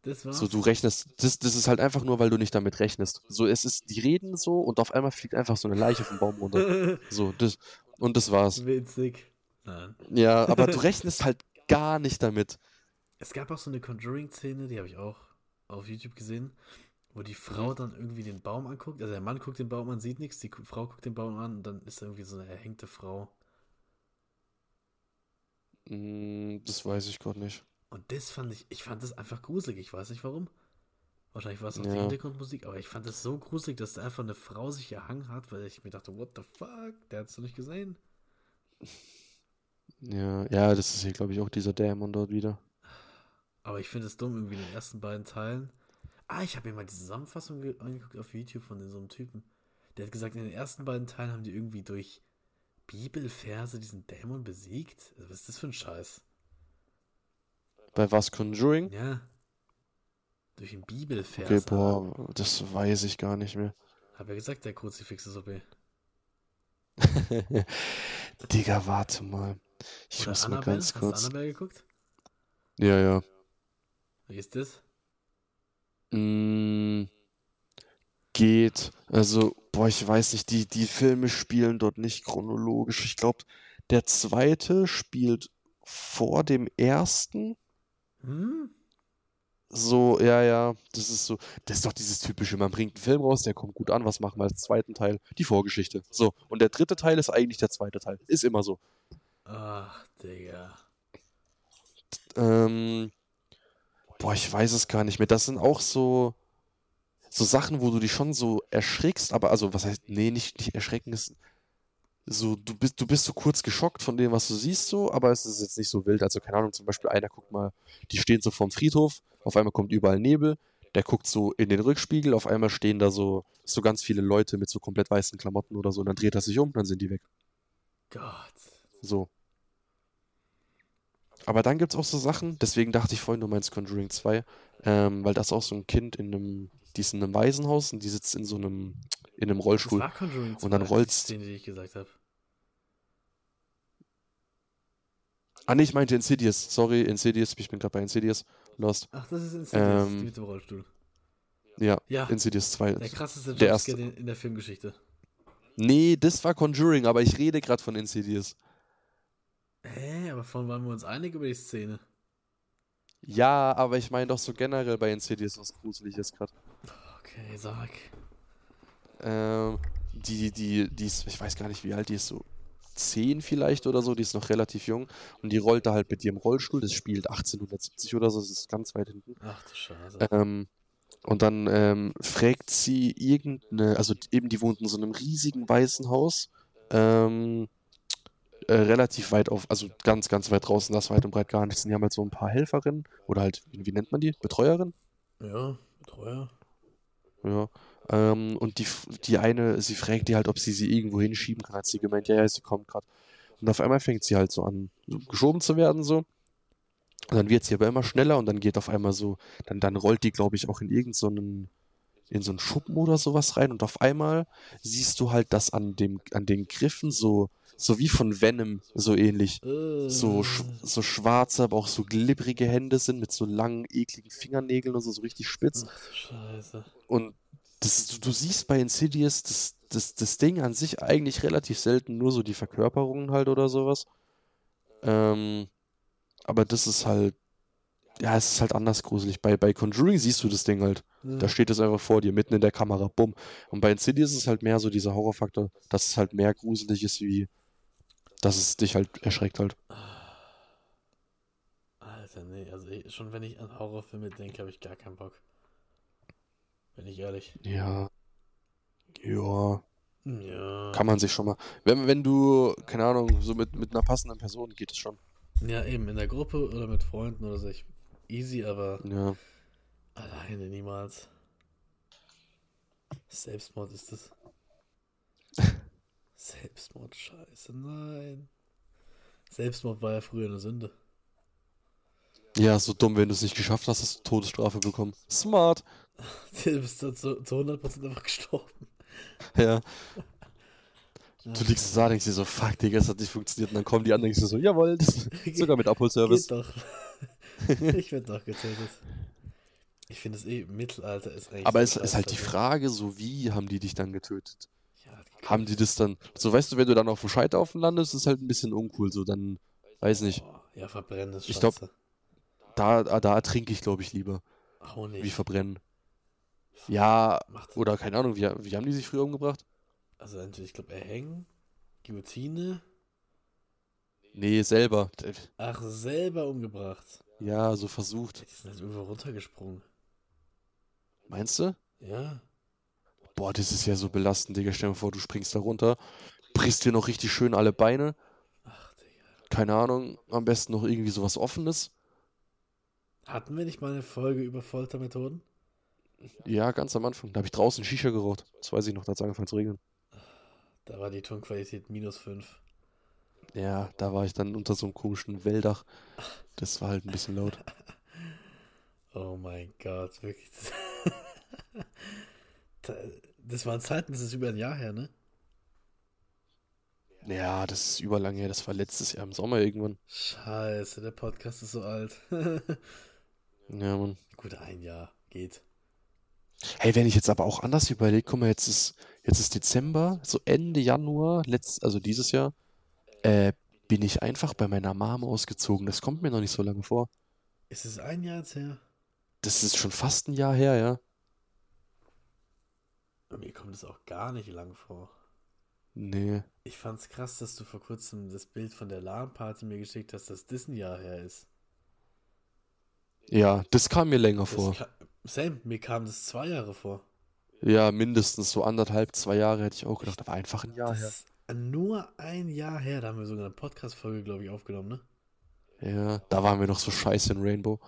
Das war's. So, du rechnest, das, das ist halt einfach nur, weil du nicht damit rechnest. So, es ist, die reden so und auf einmal fliegt einfach so eine Leiche vom Baum runter. So, das, und das war's. Witzig. Nein. Ja, aber du rechnest halt gar nicht damit. Es gab auch so eine Conjuring-Szene, die habe ich auch auf YouTube gesehen, wo die Frau dann irgendwie den Baum anguckt. Also der Mann guckt den Baum an, sieht nichts, die Frau guckt den Baum an und dann ist da irgendwie so eine erhängte Frau. Mm, Das weiß ich gerade nicht. Und das fand ich, ich fand das einfach gruselig. Ich weiß nicht warum. Wahrscheinlich war es auch die Ja. Hintergrundmusik, aber ich fand das so gruselig, dass da einfach eine Frau sich erhangen hat, weil ich mir dachte, what the fuck, der hat's doch nicht gesehen. Ja, ja, das ist hier, glaube ich, auch dieser Dämon dort wieder. Aber ich finde es dumm, irgendwie in den ersten beiden Teilen. Ah, ich habe mir mal die Zusammenfassung ge- angeguckt auf YouTube von so einem Typen. Der hat gesagt, in den ersten beiden Teilen haben die irgendwie durch Bibelverse diesen Dämon besiegt. Also, was ist das für ein Scheiß? Bei was Conjuring? Ja. Durch einen Bibelvers. Okay, boah, das weiß ich gar nicht mehr. Hab ja gesagt, der Kruzifix ist OP. Digga, warte mal. Ich Oder muss mal Annabelle? ganz Hast du kurz. Annabelle geguckt? Ja, ja. Wie ist das? Mm, geht. Also, boah, ich weiß nicht, die, die Filme spielen dort nicht chronologisch. Ich glaube, der zweite spielt vor dem ersten. Hm? So, ja, ja, das ist so, das ist doch dieses typische, man bringt einen Film raus, der kommt gut an, was machen wir als zweiten Teil? Die Vorgeschichte. So, und der dritte Teil ist eigentlich der zweite Teil. Ist immer so. Ach, Digga. Ähm, boah, ich weiß es gar nicht mehr. Das sind auch so, so Sachen, wo du dich schon so erschrickst, aber also, was heißt, nee, nicht, nicht erschrecken ist so, du bist, du bist so kurz geschockt von dem, was du siehst, so, aber es ist jetzt nicht so wild. Also, keine Ahnung, zum Beispiel einer, guck mal, die stehen so vorm Friedhof, auf einmal kommt überall Nebel, der guckt so in den Rückspiegel, auf einmal stehen da so, so ganz viele Leute mit so komplett weißen Klamotten oder so, und dann dreht er sich um, dann sind die weg. Gott. So. Aber dann gibt es auch so Sachen, deswegen dachte ich vorhin, du meinst Conjuring 2, ähm, weil das auch so ein Kind in einem, die ist in einem Waisenhaus und die sitzt in so einem, in einem Das Rollstuhl. war Conjuring 2, Und dann rollst- Szene, die ich gesagt habe. Ah, nee, ich meinte Insidious. Sorry, Insidious, ich bin gerade bei Insidious. Lost. Ach, das ist Insidious, Ähm, die mit dem Rollstuhl. Ja, Ja, Insidious 2. der krasseste der Jumpscare in, in der Filmgeschichte. Nee, das war Conjuring, aber ich rede gerade von Insidious. Hä, aber von waren wir uns einig über die Szene? Ja, aber ich meine doch so generell bei Insidious was gruselig ist gerade. Okay, sag. Ähm, die, die, die ist, ich weiß gar nicht, wie alt die ist, so 10 vielleicht oder so, die ist noch relativ jung und die rollt da halt mit ihrem Rollstuhl, das spielt 1870 oder so, das ist ganz weit hinten. Ach du Scheiße. Ähm, und dann ähm, fragt sie irgendeine, also eben die wohnt in so einem riesigen weißen Haus, ähm, äh, relativ weit auf, also ganz, ganz weit draußen, das weit und breit gar nichts. Und die haben halt so ein paar Helferinnen oder halt, wie, wie nennt man die? Betreuerinnen? Ja, Betreuer. Ja. Ähm, und die, die eine, sie fragt die halt, ob sie sie irgendwo hinschieben kann. Hat sie gemeint, ja, ja, sie kommt gerade. Und auf einmal fängt sie halt so an, geschoben zu werden, so. Und dann wird sie aber immer schneller und dann geht auf einmal so, dann, dann rollt die, glaube ich, auch in irgendeinen, so in so einen Schuppen oder sowas rein und auf einmal siehst du halt, dass an dem, an den Griffen so, so wie von Venom, so ähnlich, Äh, so, sch so schwarze, aber auch so glibbrige Hände sind mit so langen, ekligen Fingernägeln und so, so richtig spitz. Ach Scheiße. Und das, du, du siehst bei Insidious das, das, das Ding an sich eigentlich relativ selten, nur so die Verkörperungen halt oder sowas. Ähm, aber das ist halt, ja, es ist halt anders gruselig. Bei, bei Conjuring siehst du das Ding halt. Hm. Da steht es einfach vor dir, mitten in der Kamera, bumm. Und bei Insidious ist es halt mehr so dieser Horrorfaktor, dass es halt mehr gruselig ist, wie dass es dich halt erschreckt halt. Alter, nee, also ich, schon wenn ich an Horrorfilme denke, habe ich gar keinen Bock. Bin ich ehrlich. Ja. Ja, Ja. kann man sich schon mal. Wenn, wenn du, keine Ahnung, so mit, mit einer passenden Person geht es schon. Ja, eben, in der Gruppe oder mit Freunden oder so. Ich, easy, aber Ja. alleine niemals. Selbstmord ist es. Selbstmord, scheiße, nein. Selbstmord war ja früher eine Sünde. Ja, so dumm, wenn du es nicht geschafft hast, hast du Todesstrafe bekommen. Smart. Du bist zu, zu 100% einfach gestorben. Ja. Du liegst da, denkst dir so, fuck, Digga, das hat nicht funktioniert. Und dann kommen die anderen, denkst du so, jawohl, das sogar mit Abholservice. Geht doch. ich werde doch getötet. Ich finde es eh, Mittelalter ist eigentlich. Aber es ist halt die. Frage, so wie haben die dich dann getötet? Ja, die Haben die das dann, so weißt du, wenn du dann auf dem Scheiterhaufen landest, ist halt ein bisschen uncool, so dann, weiß nicht, Boah, ja, verbrennen ist Ich glaub, scheiße. da, da ertrinke ich, glaube ich, lieber, Auch wie nicht. verbrennen. Ja, oder keine Ahnung, wie, wie haben die sich früher umgebracht? also entweder, ich glaube, erhängen, Guillotine, Nee, selber. ach, selber umgebracht. Ja, so versucht. Die sind irgendwo runtergesprungen. Meinst du? Ja. Boah, das ist ja so belastend, Digga. Stell dir vor, du springst da runter, brichst dir noch richtig schön alle Beine. Ach, Digga. Keine Ahnung, am besten noch irgendwie sowas Offenes. Hatten wir nicht mal eine Folge über Foltermethoden? Ja, ganz am Anfang. Da habe ich draußen Shisha geraucht. Das weiß ich noch, da hat es angefangen zu regnen. Da war die Tonqualität minus 5. Ja, da war ich dann unter so einem komischen Welldach. Das war halt ein bisschen laut. Oh mein Gott, wirklich. Da- Das waren Zeiten, das ist über ein Jahr her, ne? Ja, das ist überlang her. Das war letztes Jahr im Sommer irgendwann. Scheiße, der Podcast ist so alt. Ja, Mann. Gut, ein Jahr geht. Hey, wenn ich jetzt aber auch anders überlege, guck mal, jetzt ist, jetzt ist Dezember, so Ende Januar, letzt, also dieses Jahr, äh, bin ich einfach bei meiner Mom ausgezogen. Das kommt mir noch nicht so lange vor. Ist es ein Jahr jetzt her? Das ist schon fast ein Jahr her, ja. Mir kommt es auch gar nicht lang vor. Nee. Ich fand's krass, dass du vor kurzem das Bild von der LAN-Party mir geschickt hast, dass das ein Jahr her ist. Ja, das kam mir länger Das vor. Sam, mir kam das zwei Jahre vor. Ja, mindestens so anderthalb, zwei Jahre hätte ich auch gedacht, aber einfach ein Jahr Das her. Nur ein Jahr her. Da haben wir sogar eine Podcast-Folge, glaube ich, aufgenommen, ne? Ja, da waren wir noch so scheiße in Rainbow.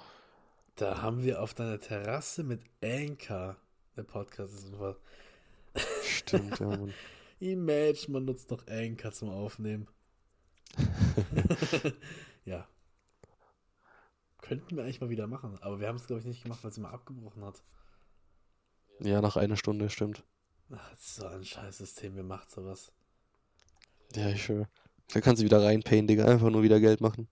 Da haben wir auf deiner Terrasse mit Anchor der Podcast ist was. Stimmt, ja, Mann. Imagine, man nutzt noch Anchor zum Aufnehmen. ja. Könnten wir eigentlich mal wieder machen, aber wir haben es, glaube ich, nicht gemacht, weil es immer abgebrochen hat. Ja, nach einer Stunde, stimmt. Ach, das ist so ein scheiß System, wer macht sowas? Ja, ich höre. Da kannst du wieder reinpayen, Digga. Einfach nur wieder Geld machen.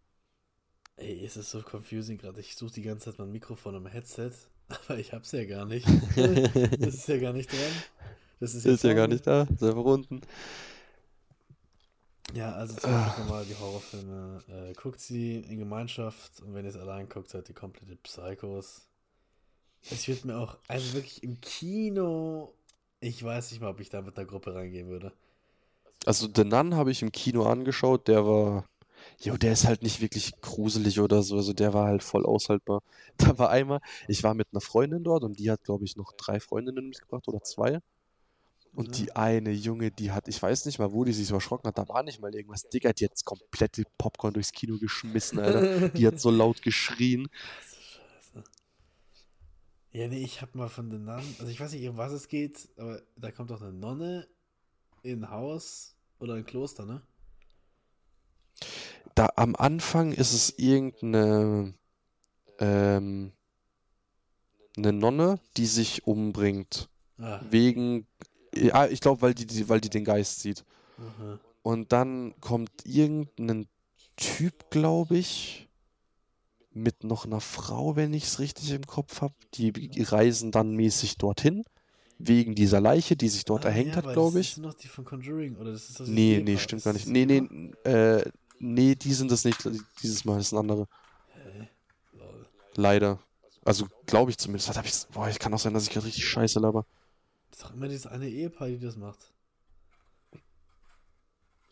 Ey, es ist so confusing gerade. Ich suche die ganze Zeit mein Mikrofon am Headset, aber ich hab's ja gar nicht. das ist ja gar nicht dran. Das ist Ist ja gar nicht da. Ist einfach unten. Ja, also zum Beispiel nochmal die Horrorfilme. Äh, guckt sie in Gemeinschaft und wenn ihr es allein guckt, seid ihr komplette Psychos. Es wird mir auch, also wirklich im Kino, ich weiß nicht mal, ob ich da mit der Gruppe reingehen würde. Also, The Nun habe ich im Kino angeschaut. Der war. Jo, der ist halt nicht wirklich gruselig oder so. Also, der war halt voll aushaltbar. Da war einmal, ich war mit einer Freundin dort und die hat, glaube ich, noch drei Freundinnen mitgebracht oder zwei. Und die eine Junge, die hat, ich weiß nicht mal, wo die sich so erschrocken hat, da war nicht mal irgendwas. Digga, die hat jetzt komplette Popcorn durchs Kino geschmissen, Alter. Die hat so laut geschrien. Ja, nee, ich hab mal von den Namen, also ich weiß nicht, um was es geht, aber da kommt doch eine Nonne in ein Haus oder ein Kloster, ne? Da am Anfang ist es irgendeine ähm, eine Nonne, die sich umbringt. Ah, Wegen, ja, ich glaube, weil die, die, weil die den Geist sieht. aha. Und dann kommt irgendein Typ, glaube ich, mit noch einer Frau, wenn ich es richtig im Kopf habe. Die reisen dann mäßig dorthin, wegen dieser Leiche, die sich dort Ah, erhängt ja, hat, glaube Das ich. sind noch die von Conjuring, oder das ist dieses Nee, nee, stimmt Ist gar das nicht. das Nee, nee, äh, nee, die sind das nicht. Dieses Mal ist ein anderer. Hä? Lol. Leider. Also, glaube ich zumindest. Was hab ich, boah, ich kann auch sein, dass ich gerade richtig scheiße laber. Das ist doch immer dieses eine Ehepaar, die das macht.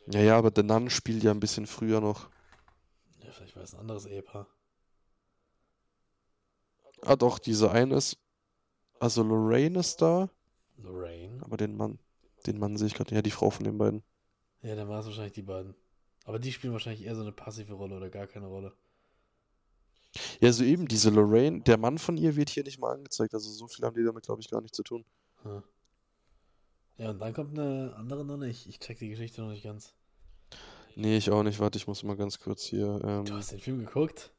Ja, ja, aber The Nun spielt ja ein bisschen früher noch. Ja, vielleicht war es ein anderes Ehepaar. Ah, doch, diese eine ist. Also, Lorraine ist da. Lorraine. Aber den Mann, den Mann sehe ich gerade. Ja, die Frau von den beiden. Ja, dann war es wahrscheinlich die beiden. Aber die spielen wahrscheinlich eher so eine passive Rolle oder gar keine Rolle. Ja, so eben, diese Lorraine, der Mann von ihr wird hier nicht mal angezeigt. Also, so viel haben die damit, glaube ich, gar nicht zu tun. Hm. Ja, und dann kommt eine andere Nonne. Ich, ich check die Geschichte noch nicht ganz. Nee, ich auch nicht. Warte, ich muss mal ganz kurz hier. Du Ähm... hast den Film geguckt?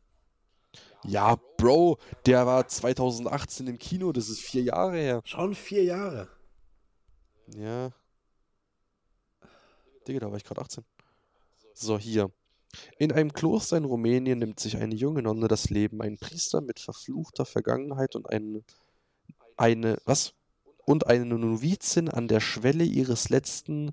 Ja, Bro, der war 2018 im Kino. Das ist vier Jahre her. Schon vier Jahre. Ja. Digga, da war ich gerade 18. So, hier. In einem Kloster in Rumänien nimmt sich eine junge Nonne das Leben. Ein Priester mit verfluchter Vergangenheit und eine, eine, was? Und eine Novizin an der Schwelle ihres letzten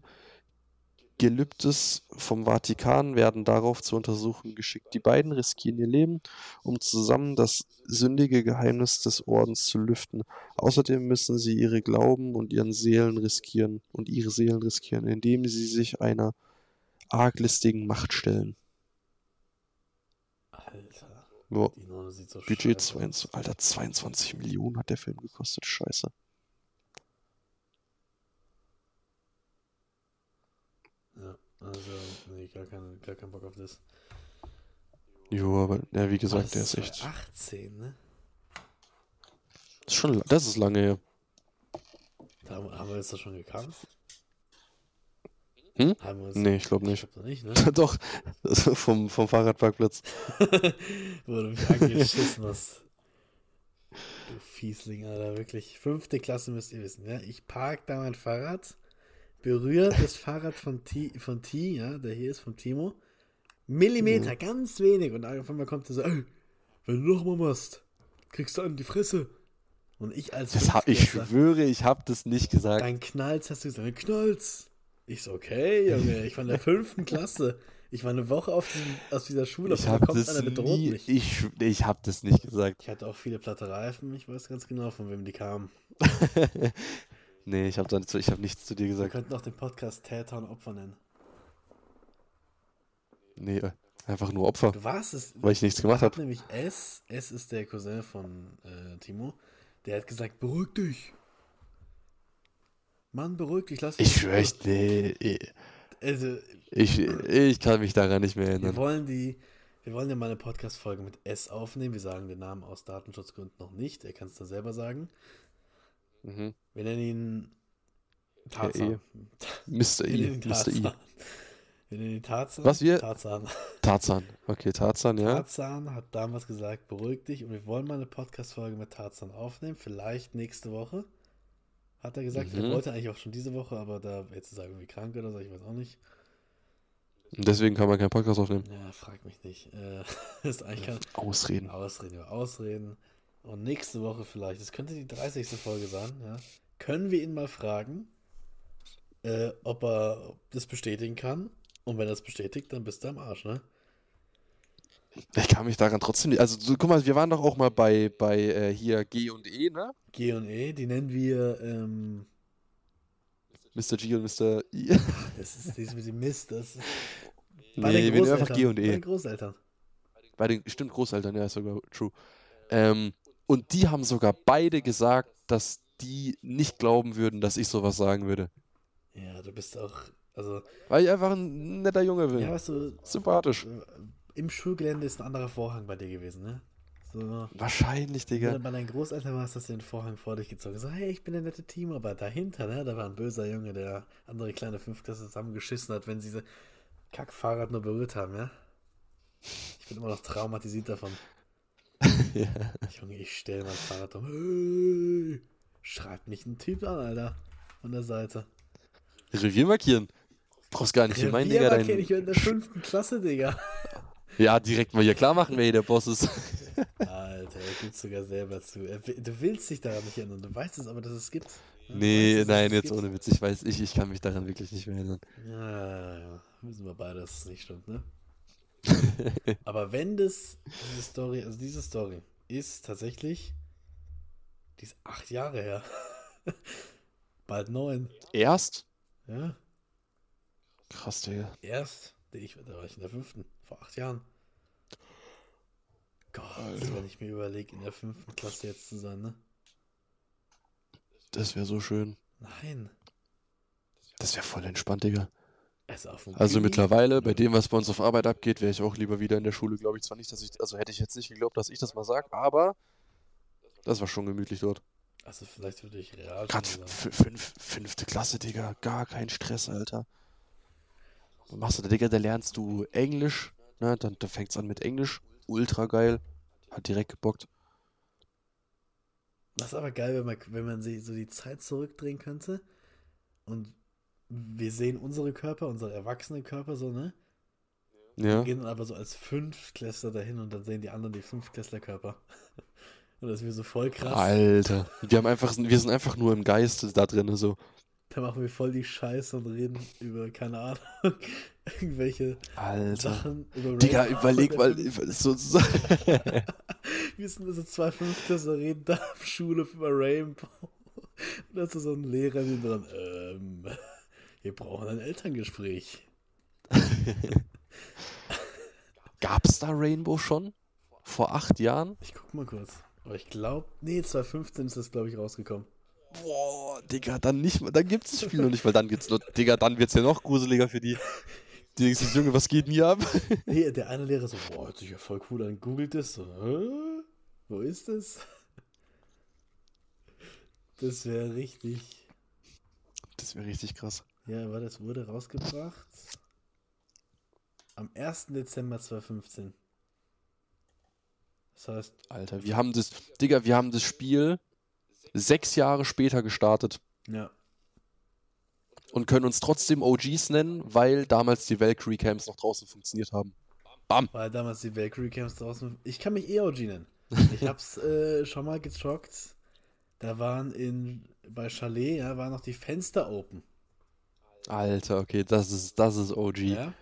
Gelübdes vom Vatikan werden darauf zur Untersuchung geschickt. Die beiden riskieren ihr Leben, um zusammen das sündige Geheimnis des Ordens zu lüften. Außerdem müssen sie ihre Glauben und ihren Seelen riskieren und ihre Seelen riskieren, indem sie sich einer arglistigen Macht stellen. Alter, Ja, die Nonne sieht so Budget scheiße 22, aus. Alter, 22 Millionen hat der Film gekostet. Scheiße. Ja, also, nee, gar, kein, gar keinen Bock auf das. Jo, aber ja, wie gesagt, das der ist echt. 18, ne? Das ist schon, das ist lange her. Da haben, wir jetzt doch schon gekannt? Hm? Nee, ich glaube Ich nicht. glaub doch nicht, ne? Doch, also vom, vom Fahrradparkplatz. Wo du mich angeschissen hast. Du Fiesling, Alter, wirklich. Fünfte Klasse müsst ihr wissen, ja? Ich park da mein Fahrrad, berührt das Fahrrad von T, von T, ja, der hier ist von Timo. Millimeter, Mhm. ganz wenig. Und auf einmal kommt er so, ey, wenn du nochmal machst, kriegst du an die Fresse. Und ich als Das hab, ich schwöre, ich habe das nicht gesagt. Dein Knalls hast du gesagt, dein Knalls. Ich so, okay, Junge, ich war in der fünften Klasse. Ich war eine Woche auf diesem, aus dieser Schule, Ich habe kommt das einer bedroht nie, mich. ich, ich habe das nicht gesagt. Ich hatte auch viele platte Reifen, ich weiß ganz genau, von wem die kamen. nee, ich habe hab nichts zu dir Wir gesagt. könnten auch den Podcast Täter und Opfer nennen. Nee, äh, einfach nur Opfer, Du warst es. weil ich nichts gemacht habe. nämlich S, S ist der Cousin von äh, Timo, der hat gesagt, beruhig dich. Mann, beruhig dich, lass mich Ich schwöre, ich, nee, ich, Also, ich, ich kann mich daran nicht mehr wir erinnern. wollen die, wir wollen ja mal eine Podcast-Folge mit S aufnehmen. Wir sagen den Namen aus Datenschutzgründen noch nicht. Er kann es dann selber sagen. Mhm. Wir nennen ihn Tarzan. Mr. Ihn Mr. Tarzan. Wir nennen ihn Tarzan. Was, wir- Tarzan. Tarzan. Okay, Tarzan, ja. Tarzan hat damals gesagt, beruhig dich und wir wollen mal eine Podcast-Folge mit Tarzan aufnehmen, vielleicht nächste Woche. Hat er gesagt, er Mhm. wollte eigentlich auch schon diese Woche, aber da jetzt ist er irgendwie krank oder so, ich weiß auch nicht. Und deswegen kann man keinen Podcast aufnehmen. Ja, frag mich nicht. Äh, ist eigentlich kein Ausreden. Ausreden über Ausreden. Und nächste Woche vielleicht, das könnte die 30. Folge sein, ja. Können wir ihn mal fragen, äh, ob er das bestätigen kann. Und wenn er es bestätigt, dann bist du am Arsch, ne? Ich kann mich daran trotzdem nicht. Also, so, guck mal, wir waren doch auch mal bei, bei äh, hier G und E, ne? G und E, die nennen wir, ähm, Mr. G und Mr. I. das ist dieses mit dem Mist, das ist nee, wir nehmen einfach G und Bei E. den Großeltern. Bei den, stimmt, Großeltern, ja, ist sogar true. Ähm, und die haben sogar beide gesagt, dass die nicht glauben würden, dass ich sowas sagen würde. Ja, du bist auch, also, Weil ich einfach ein netter Junge bin. ja, weißt du, Sympathisch. äh, im Schulgelände ist ein anderer Vorhang bei dir gewesen, ne? So, Wahrscheinlich, wenn Digga. du bei deinen Großeltern warst, hast du den Vorhang vor dich gezogen. So, hey, ich bin der nette Timo, aber dahinter, ne, da war ein böser Junge, der andere kleine Fünftklässler zusammengeschissen hat, wenn sie diese Kackfahrrad nur berührt haben, ja? Ich bin immer noch traumatisiert davon. ja. Junge, ich stelle mein Fahrrad um. Schreibt mich ein Typ an, Alter. Von der Seite. Revier markieren. Brauchst gar nicht hier meinen, Digga. Reviermarkieren, Dein... ich bin in der fünften Klasse, Digga. Ja, direkt mal hier klar machen, wer hier der Boss ist. Alter, er gibt sogar selber zu. Du willst dich daran nicht erinnern. Du weißt es aber, dass es gibt. Du Nee, weißt, nein, jetzt gibt. ohne Witz. Ich weiß, ich, ich kann mich daran wirklich nicht mehr erinnern. Ja, ja, ja. Wissen wir beide, dass es nicht stimmt, ne? aber wenn das, diese Story, also diese Story ist tatsächlich, die ist acht Jahre her. Bald neun. Erst? Ja, Krass, Digga. erst, ich, da war ich in der fünften, vor acht Jahren. Gott, Alter. wenn ich mir überlege, in der fünften Klasse jetzt zu sein, ne? Das wäre so schön. Nein. Das wäre voll entspannt, Digga. Also, Also Gymi- mittlerweile, bei dem, was bei uns auf Arbeit abgeht, wäre ich auch lieber wieder in der Schule, glaube ich. Zwar nicht, dass ich, also hätte ich jetzt nicht geglaubt, dass ich das mal sage, aber das war schon gemütlich dort. Also, vielleicht würde ich real Gerade fünf, fünfte Klasse, Digga, gar kein Stress, Alter. Was machst du da, Digga, da lernst du Englisch, ne, dann, dann fängt's an mit Englisch, ultra geil, hat direkt gebockt. Das ist aber geil, wenn man, wenn man sich so die Zeit zurückdrehen könnte und wir sehen unsere Körper, unsere erwachsenen Körper so, ne? Ja. Gehen dann aber so als Fünftklässler dahin und dann sehen die anderen die Fünftklässlerkörper. Und das ist mir so voll krass. Alter. Wir haben einfach, wir sind einfach nur im Geiste da drin, so. Da machen wir voll die Scheiße und reden über, keine Ahnung, irgendwelche Alter. Sachen. Über Digga, überleg mal, so, so, Wir sind also zwei Fünftklässler, reden da am Schulhof über Rainbow. Und da ist so ein Lehrer neben dran. Ähm, wir brauchen ein Elterngespräch. Gab's da Rainbow schon? Vor acht Jahren? Ich guck mal kurz. Aber ich glaube, nee, 2015 ist das, glaube ich, rausgekommen. Boah, Digga, dann nicht mal, dann gibt's das Spiel noch nicht, weil dann gibt's noch, Digga, dann wird's ja noch gruseliger für die. Die denken sich, Junge, was geht denn hier ab? Nee, der eine Lehrer so, boah, hört sich ja voll cool an, googelt es. So, Hä? Wo ist es? Das wäre richtig. Das wäre richtig krass. Ja, war das wurde rausgebracht am 1. Dezember 2015. Das heißt, Alter, wir haben das, Digga, wir haben das Spiel sechs Jahre später gestartet ja, und können uns trotzdem OGs nennen, weil damals die Valkyrie Camps noch draußen funktioniert haben. Bam! weil damals die Valkyrie Camps draußen. Ich kann mich eh OG nennen. Ich hab's äh, schon mal gezockt. Da waren in bei Chalet, ja, waren noch die Fenster open. Alter, okay, das ist, das ist OG. Ja.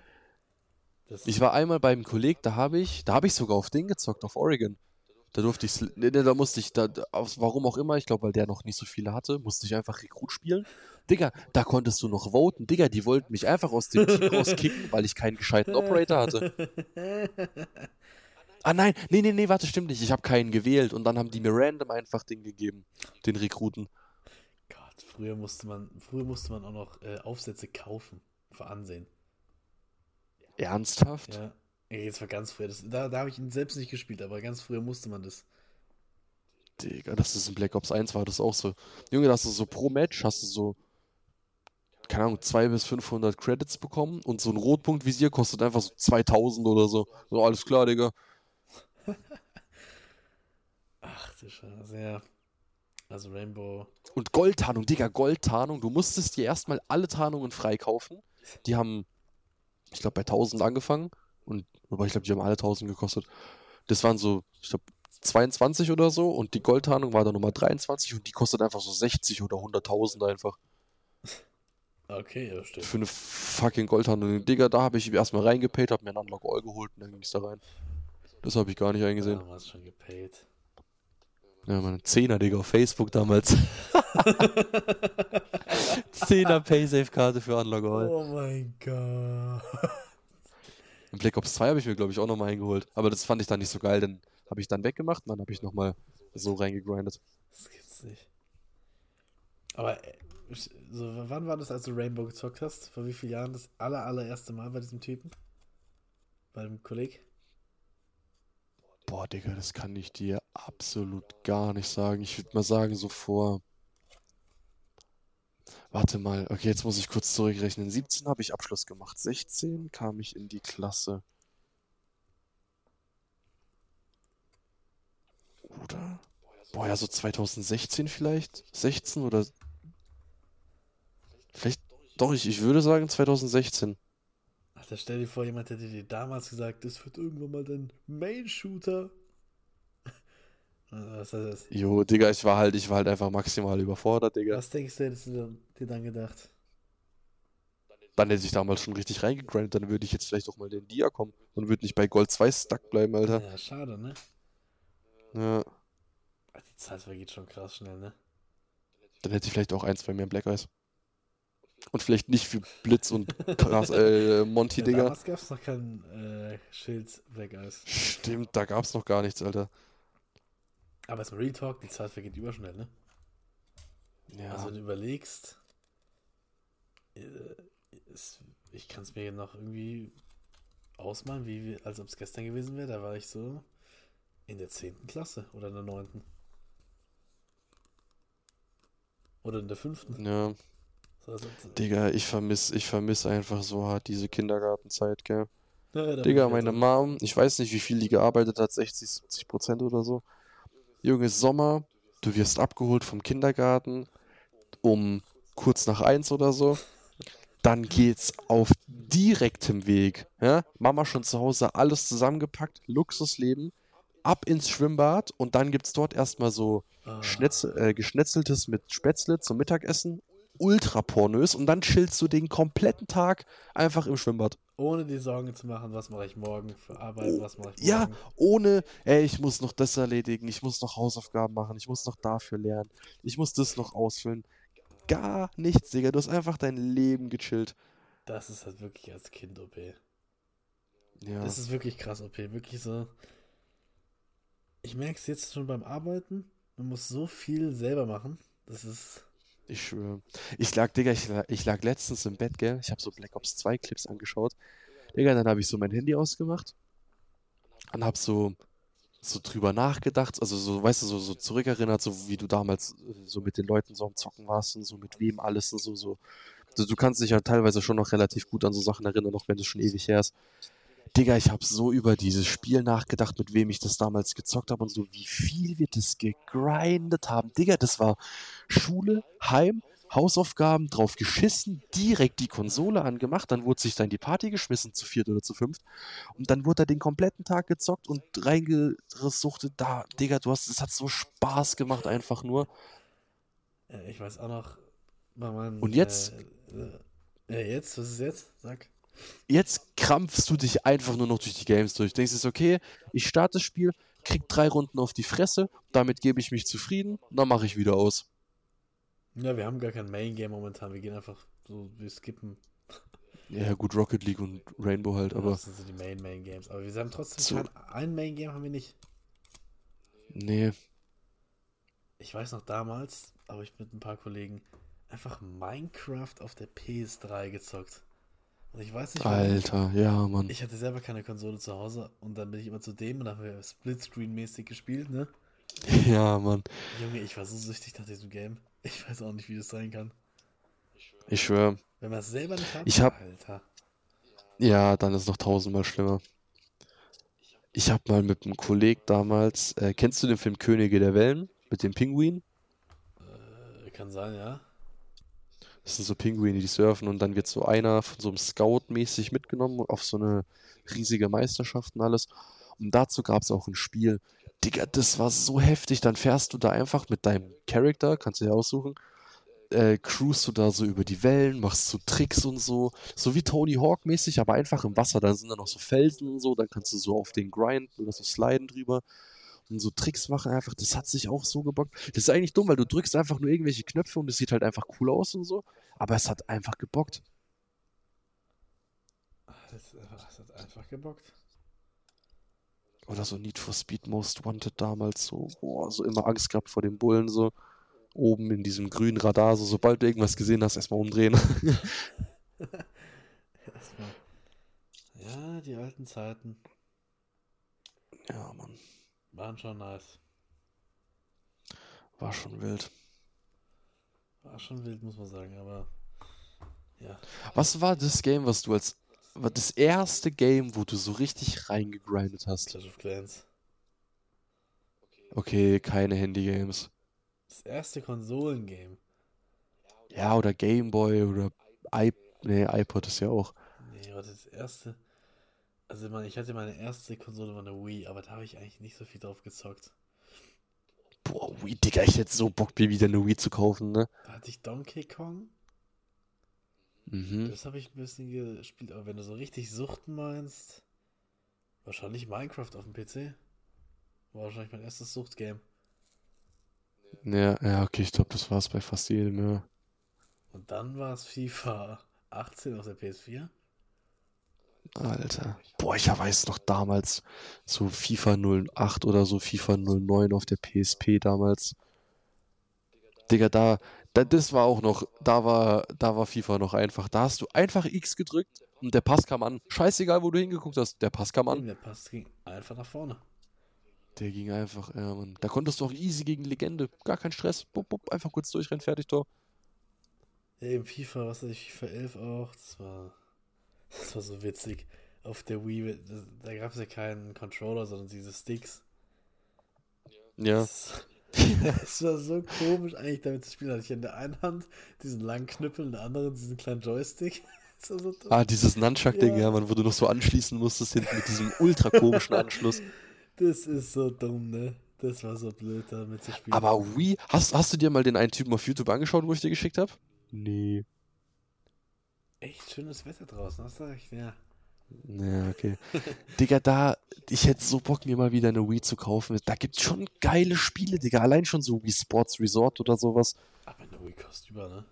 Das, Ich war einmal beim Kolleg, da habe ich, da habe ich sogar auf den gezockt, auf Oregon. Da durfte ich, nee, da musste ich, da- aus, warum auch immer, ich glaube, weil der noch nicht so viele hatte, musste ich einfach Rekrut spielen. Digga, da konntest du noch voten. Digga, die wollten mich einfach aus dem Team rauskicken, weil ich keinen gescheiten Operator hatte. Ah nein, nee, nee, nee, warte, stimmt nicht. Ich habe keinen gewählt und dann haben die mir random einfach den gegeben, den Rekruten. Früher musste man, früher musste man auch noch äh, Aufsätze kaufen für Ansehen. Ernsthaft? Ja. Jetzt war ganz früher. Das, da da habe ich ihn selbst nicht gespielt, aber ganz früher musste man das. Digga, das ist in Black Ops 1 war das auch so. Junge, da hast du so pro Match, hast du so, keine Ahnung, 200 bis 500 Credits bekommen und so ein Rotpunktvisier kostet einfach so 2000 oder so. So, alles klar, Digga. Ach du Scheiße, ja. Also Rainbow. Und Goldtarnung, Digga, Goldtarnung. Du musstest dir erstmal alle Tarnungen freikaufen. Die haben, ich glaube, bei 1000 angefangen. Und, aber ich glaube, die haben alle 1000 gekostet. Das waren so, ich glaube, 22 oder so. Und die Goldtarnung war dann Nummer 23 und die kostet einfach so 60 oder 100.000 einfach. Okay, ja, stimmt. Für eine fucking Goldtarnung. Digga, da habe ich erstmal reingepayt, hab mir einen Unlock All geholt und dann ging es da rein. Das habe ich gar nicht eingesehen. Damals schon gepaid. Ja, meine Zehner, Digga, auf Facebook damals. Zehner Paysafe-Karte für Unlock All. Oh mein Gott. In Black Ops 2 habe ich mir, glaube ich, auch nochmal eingeholt. Aber das fand ich dann nicht so geil, denn habe ich dann weggemacht und dann habe ich nochmal so reingegrindet. Das gibt's nicht. Aber äh, so, wann war das, als du Rainbow gezockt hast? Vor wie vielen Jahren das aller, allererste Mal bei diesem Typen? Bei dem Kolleg? Boah, Digga, das kann ich dir absolut gar nicht sagen. Ich würde mal sagen, so vor. Warte mal, okay, jetzt muss ich kurz zurückrechnen. 17 habe ich Abschluss gemacht. 16 kam ich in die Klasse. Oder? Boah, ja, so 2016 vielleicht? 16 oder. Vielleicht. Doch, ich, ich würde sagen 2016. Alter, stell dir vor, jemand hätte dir damals gesagt, das wird irgendwann mal dein Main-Shooter. Was, heißt das? Jo, Digga, ich war halt, ich war halt einfach maximal überfordert, Digga. Was denkst du, hättest du dir dann gedacht? Dann hätte ich damals schon richtig reingegrindet, dann würde ich jetzt vielleicht auch mal den Dia kommen und würde nicht bei Gold 2 stuck bleiben, Alter. Ja, schade, ne? Ja, Die Zeit vergeht schon krass schnell, ne? dann hätte ich vielleicht auch ein, zwei mehr Black Eyes. Und vielleicht nicht für Blitz und krass, äh, Monty, Ja, Digga. damals gab es noch kein äh, Schild Black Eyes. Stimmt, da gab's noch gar nichts, Alter. Aber jetzt mal Real Talk, die Zeit vergeht überschnell, ne? Ja, Also wenn du überlegst, äh, ich kann es mir noch irgendwie ausmalen, wie, als ob es gestern gewesen wäre. Da war ich so in der 10. Klasse oder in der 9. Oder in der 5. ja. So, also, Digga, ich vermiss, ich vermiss einfach so hart diese Kindergartenzeit, gell. ja, bin Digga, ich meine halt Mom, ich weiß nicht, wie viel die gearbeitet hat, 60, 70 Prozent oder so. Junge, Sommer, du wirst abgeholt vom Kindergarten um kurz nach eins oder so. Dann geht's auf direktem Weg. Ja? Mama schon zu Hause, alles zusammengepackt, Luxusleben, ab ins Schwimmbad und dann gibt's dort erstmal so Ah, äh, Geschnetzeltes mit Spätzle zum Mittagessen, ultra pornös und dann chillst du den kompletten Tag einfach im Schwimmbad. Ohne die Sorgen zu machen, was mache ich morgen für Arbeit, was mache ich Ja, morgen. ohne, ey, ich muss noch das erledigen, ich muss noch Hausaufgaben machen, ich muss noch dafür lernen, ich muss das noch ausfüllen. Gar nichts, Digga. Du hast einfach dein Leben gechillt. Das ist halt wirklich als Kind OP. Ja. Das ist wirklich krass OP. Wirklich so. Ich merke es jetzt schon beim Arbeiten. Man muss so viel selber machen. Das ist. Ich schwöre. Ich lag, Digga, ich lag, ich lag letztens im Bett, gell? Ich habe so Black Ops 2 Clips angeschaut. Digga, dann habe ich so mein Handy ausgemacht und hab so, so drüber nachgedacht. Also so, weißt du, so, so zurückerinnert, so wie du damals äh, so mit den Leuten so am Zocken warst und so mit wem alles und so, so. Also du kannst dich ja teilweise schon noch relativ gut an so Sachen erinnern, auch wenn es schon ewig her ist. Digga, ich habe so über dieses Spiel nachgedacht, mit wem ich das damals gezockt habe und so, wie viel wir das gegrindet haben. Digga, das war Schule, Heim, Hausaufgaben, drauf geschissen, direkt die Konsole angemacht, dann wurde sich da in die Party geschmissen, zu viert oder zu fünft. Und dann wurde er den kompletten Tag gezockt und reingesuchtet. Da, Digga, du hast, es hat so Spaß gemacht, einfach nur. Äh, ich weiß auch noch. Bei meinen, Und jetzt? Äh, äh, jetzt? Was ist jetzt? Sag. Jetzt krampfst du dich einfach nur noch durch die Games durch. Denkst du, okay, ich starte das Spiel, krieg drei Runden auf die Fresse, damit gebe ich mich zufrieden, dann mache ich wieder aus. Ja, wir haben gar kein Main Game momentan. Wir gehen einfach so, wir skippen. Ja, gut, Rocket League und Rainbow halt, aber das sind so die Main Main Games. Aber wir haben trotzdem So. ein Main Game haben wir nicht. nee. Ich weiß noch damals, habe ich mit ein paar Kollegen einfach Minecraft auf der PS3 gezockt. Und ich weiß nicht. Alter, ja, Mann. Ich hatte selber keine Konsole zu Hause und dann bin ich immer zu dem und dann haben wir Splitscreen-mäßig gespielt, ne? Ja, Mann. Junge, ich war so süchtig nach diesem Game. Ich weiß auch nicht, wie das sein kann. Ich schwöre. Wenn man es selber nicht hat, Ich hab- Alter. Ja, dann ist noch tausendmal schlimmer. Ich habe mal mit einem Kollegen damals, äh, kennst du den Film Könige der Wellen mit dem Pinguin? Äh, kann sein, ja. Das sind so Pinguine, die surfen und dann wird so einer von so einem Scout mäßig mitgenommen auf so eine riesige Meisterschaft und alles. Und dazu gab es auch ein Spiel. Digga, das war so heftig. Dann fährst du da einfach mit deinem Charakter, kannst du ja aussuchen, äh, cruist du da so über die Wellen, machst so Tricks und so. So wie Tony Hawk mäßig, aber einfach im Wasser. Dann sind da noch so Felsen und so. Dann kannst du so auf den grinden oder so sliden drüber. Und so Tricks machen einfach, das hat sich auch so gebockt. Das ist eigentlich dumm, weil du drückst einfach nur irgendwelche Knöpfe und es sieht halt einfach cool aus und so. Aber es hat einfach gebockt. Das, das hat einfach gebockt. Oder so Need for Speed Most Wanted damals so, boah, so immer Angst gehabt vor den Bullen, so oben in diesem grünen Radar, so sobald du irgendwas gesehen hast, erstmal umdrehen. Erstmal. Ja, die alten Zeiten Ja, Mann, waren schon nice. war schon wild. War schon wild, muss man sagen, aber ja. Was war das Game, was du als, war das erste Game, wo du so richtig reingegrindet hast? Clash of Clans. Okay, keine Handy-Games. Das erste Konsolengame. Ja, oder Game Boy oder i, nee, iPod ist ja auch. Nee, warte, das erste. Also, ich meine, ich hatte meine erste Konsole war eine Wii, aber da habe ich eigentlich nicht so viel drauf gezockt. Boah, Wii, Digga, ich hätte so Bock, mir wieder eine Wii zu kaufen, ne? Da hatte ich Donkey Kong. Mhm. Das habe ich ein bisschen gespielt, aber wenn du so richtig Suchten meinst, wahrscheinlich Minecraft auf dem PC. War wahrscheinlich mein erstes Suchtgame. Ja, ja, okay, ich glaube, das war es bei fast jedem, ja. Und dann war es FIFA 18 auf der PS4. Alter. Boah, ich weiß noch damals so FIFA 08 oder so FIFA 09 auf der PSP damals. Digga, da, da, das war auch noch, da war, da war FIFA noch einfach. Da hast du einfach X gedrückt und der Pass kam an. Scheißegal, wo du hingeguckt hast, der Pass kam an. Der Pass ging einfach nach vorne. Der ging einfach, ja, Mann. Da konntest du auch easy gegen Legende. Gar kein Stress. Bup, bup, einfach kurz durchrennen, fertig, Tor. Ja, Eben FIFA, was weiß ich, FIFA 11 auch. Das war, das war so witzig. Auf der Wii, da, gab es ja keinen Controller, sondern diese Sticks. Ja. Das, Es war so komisch eigentlich damit zu spielen. Hatte ich in der einen Hand diesen langen Knüppel, in der anderen diesen kleinen Joystick. Das war so dumm. Ah, dieses Nunchuck-Ding, Ja. ja, man, wo du noch so anschließen musstest hinten mit diesem ultra komischen Anschluss. Das ist so dumm, ne? Das war so blöd, damit zu spielen. Aber Wii, hast, hast du dir mal den einen Typen auf YouTube angeschaut, wo ich dir geschickt habe? Nee. Echt schönes Wetter draußen, hast du recht, ja. Ja, okay. Digga, da, ich hätte so Bock, mir mal wieder eine Wii zu kaufen. Da gibt's schon geile Spiele, Digga. Allein schon so wie Sports Resort oder sowas. Aber eine Wii kostet über, ne?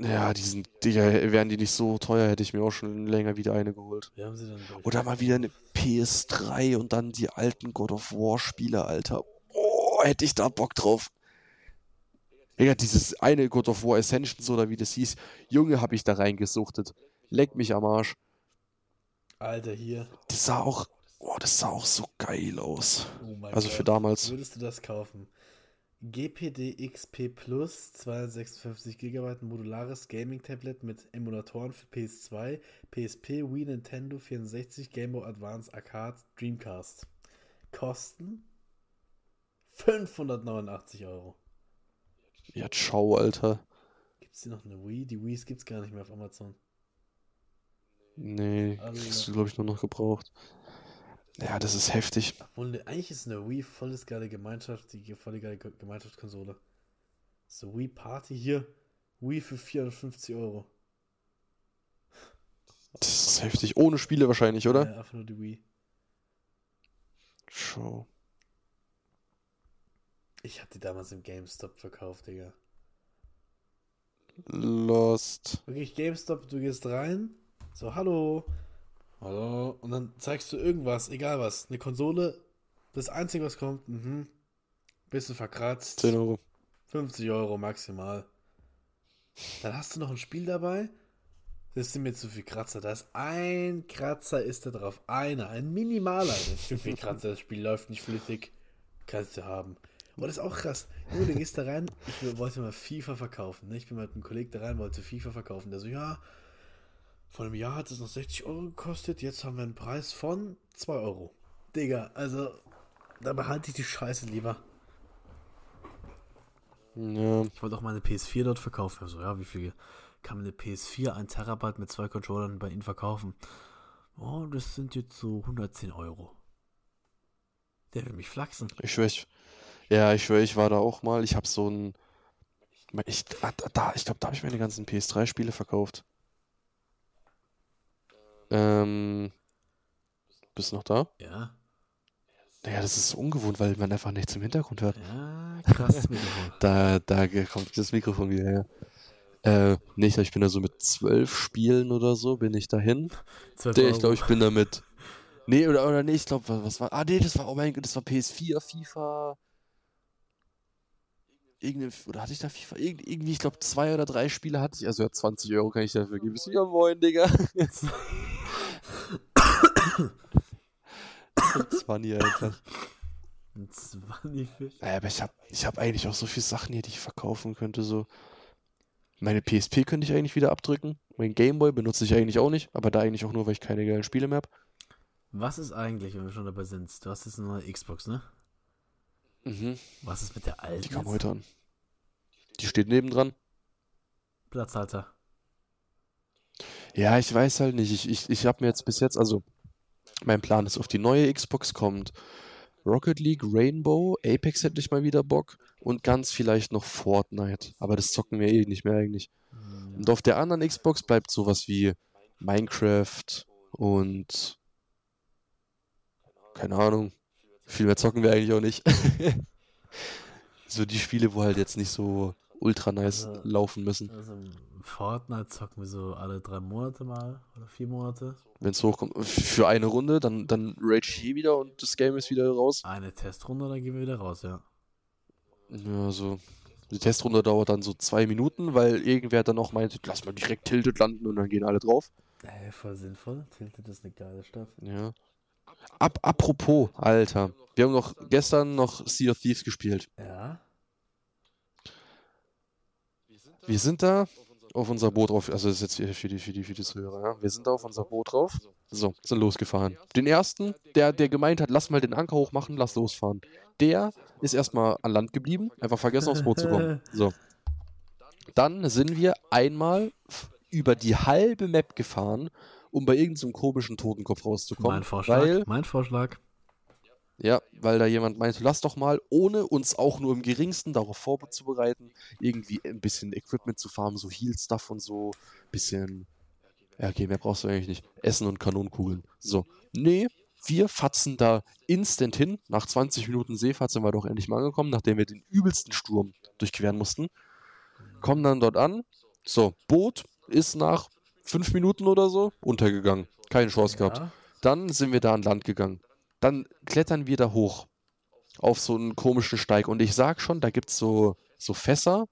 Ja, die sind, Digga, wären die nicht so teuer, hätte ich mir auch schon länger wieder eine geholt. Oder mal wieder eine PS3 und dann die alten God of War Spiele, Alter. Oh, hätte ich da Bock drauf. Digga, dieses eine God of War Ascensions oder wie das hieß, Junge, hab ich da reingesuchtet. Leck mich am Arsch. Alter, hier. Das sah auch, oh, das sah auch so geil aus. Oh mein Also für Gott. damals. Würdest du das kaufen? GPD XP Plus, 256 GB modulares Gaming-Tablet mit Emulatoren für PS2, PSP, Wii, Nintendo 64, Game Boy Advance, Arcade, Dreamcast. Kosten 589 Euro. Ja, ciao, Alter. Gibt es hier noch eine Wii? Die Wii's gibt es gar nicht mehr auf Amazon. Nee, Alter. kriegst du, glaube ich, nur noch gebraucht. Ja, das ist heftig. Obwohl, ne, eigentlich ist eine Wii volles geile Gemeinschaft, die volle geile Ge- Gemeinschaftskonsole. So Wii Party hier, Wii für 450 Euro. Das ist heftig. Ohne Spiele wahrscheinlich, oder? Ja, einfach nur die Wii. Ciao. Ich hab die damals im GameStop verkauft, Digga. Lost. Wirklich, GameStop, du gehst rein, so, hallo, hallo, und dann zeigst du irgendwas, egal was, eine Konsole, das Einzige, was kommt, mhm, bisschen verkratzt, 10 Euro. 50 Euro maximal. Dann hast du noch ein Spiel dabei, das sind mir zu viel Kratzer, da ist ein Kratzer ist da drauf, einer, ein minimaler, das ist zu viel Kratzer, das Spiel läuft nicht flüssig, kannst du haben. Und das ist auch krass. Junge, du gehst da rein, ich wollte mal FIFA verkaufen. Ne? Ich bin mit einem Kollegen da rein, wollte FIFA verkaufen. Der so, ja, vor einem Jahr hat es noch 60 Euro gekostet, jetzt haben wir einen Preis von 2 Euro. Digga, also, da behalte ich die Scheiße lieber. Ja, Ich wollte auch meine PS4 dort verkaufen. Also, ja, wie viel kann man eine PS4, ein Terabyte mit zwei Controllern bei Ihnen verkaufen? Oh, das sind jetzt so 110 Euro. Der will mich flachsen. ich schwör, ich, ja, ich schwör, ich war da auch mal. Ich hab so ein, ich, da- ich glaube, da habe ich meine ganzen PS3-Spiele verkauft. Ähm, bist du noch da? Ja, Ja, das ist so ungewohnt, weil man einfach nichts im Hintergrund hört. ja, Mikrofon. Da, da kommt das Mikrofon wieder her. Äh, nee, ich bin da so mit zwölf Spielen oder so, bin ich dahin. 12 Nee, Euro. ich glaube, ich bin da mit. Nee, oder, oder nee, ich glaube, was, was war. Ah, nee, das war, oh mein Gott, das war PS4, FIFA. Irgendein, oder hatte ich da FIFA? Irgend, irgendwie, ich glaube, zwei oder drei Spiele hatte ich. Also ja, 20 Euro kann ich dafür geben. Bist du ja moin, Digga. 20 einfach. Ein 20 für. Naja, aber ich habe ich hab eigentlich auch so viele Sachen hier, die ich verkaufen könnte. So. Meine PSP könnte ich eigentlich wieder abdrücken. Mein Gameboy benutze ich eigentlich auch nicht, aber da eigentlich auch nur, weil ich keine geilen Spiele mehr habe. Was ist eigentlich, wenn wir schon dabei sind? Du hast jetzt eine neue Xbox, ne? Mhm. Was ist mit der alten? Die kam heute an. Die steht nebendran. Platzhalter. Ja, ich weiß halt nicht. Ich, ich, ich habe mir jetzt bis jetzt, also mein Plan ist, auf die neue Xbox kommt Rocket League, Rainbow, Apex hätte ich mal wieder Bock und ganz vielleicht noch Fortnite. Aber das zocken wir eh nicht mehr eigentlich. Hm, Und auf der anderen Xbox bleibt sowas wie Minecraft und keine Ahnung. Viel mehr zocken wir eigentlich auch nicht. So die Spiele, wo halt jetzt nicht so ultra nice Also- laufen müssen. Also Fortnite zocken wir so alle drei Monate mal oder vier Monate. Wenn es hochkommt, für eine Runde, dann, dann rage ich hier wieder und das Game ist wieder raus. Eine Testrunde, dann gehen wir wieder raus, ja. Ja, so. Die Testrunde dauert dann so zwei Minuten, weil irgendwer dann auch meint, lass mal direkt Tilted landen und dann gehen alle drauf. Ey, voll sinnvoll. Tilted ist eine geile Stadt. Ja. Ab, apropos, Alter. Wir haben noch gestern noch Sea of Thieves gespielt. Ja. Wir sind da auf unser Boot drauf. Also das ist jetzt für die, für die, für die Zuhörer, ja. Wir sind da auf unser Boot drauf. So, sind losgefahren. Den ersten, der, der gemeint hat, lass mal den Anker hochmachen, lass losfahren. Der ist erstmal an Land geblieben, einfach vergessen aufs Boot zu kommen. So. Dann sind wir einmal über die halbe Map gefahren, um bei irgendeinem komischen Totenkopf rauszukommen. Mein Vorschlag. Weil, mein Vorschlag. ja, weil da jemand meinte, lass doch mal, ohne uns auch nur im geringsten darauf vorzubereiten, irgendwie ein bisschen Equipment zu farmen, so Heal-Stuff und so, bisschen, ja okay, mehr brauchst du eigentlich nicht, Essen und Kanonenkugeln. So, nee, wir fatzen da instant hin, nach 20 Minuten Seefahrt sind wir doch endlich mal angekommen, nachdem wir den übelsten Sturm durchqueren mussten, kommen dann dort an, so, Boot ist nach 5 Minuten oder so untergegangen, keine Chance gehabt. Ja. Dann sind wir da an Land gegangen. Dann klettern wir da hoch auf so einen komischen Steig. Und ich sag schon, da gibt's so, so Fässer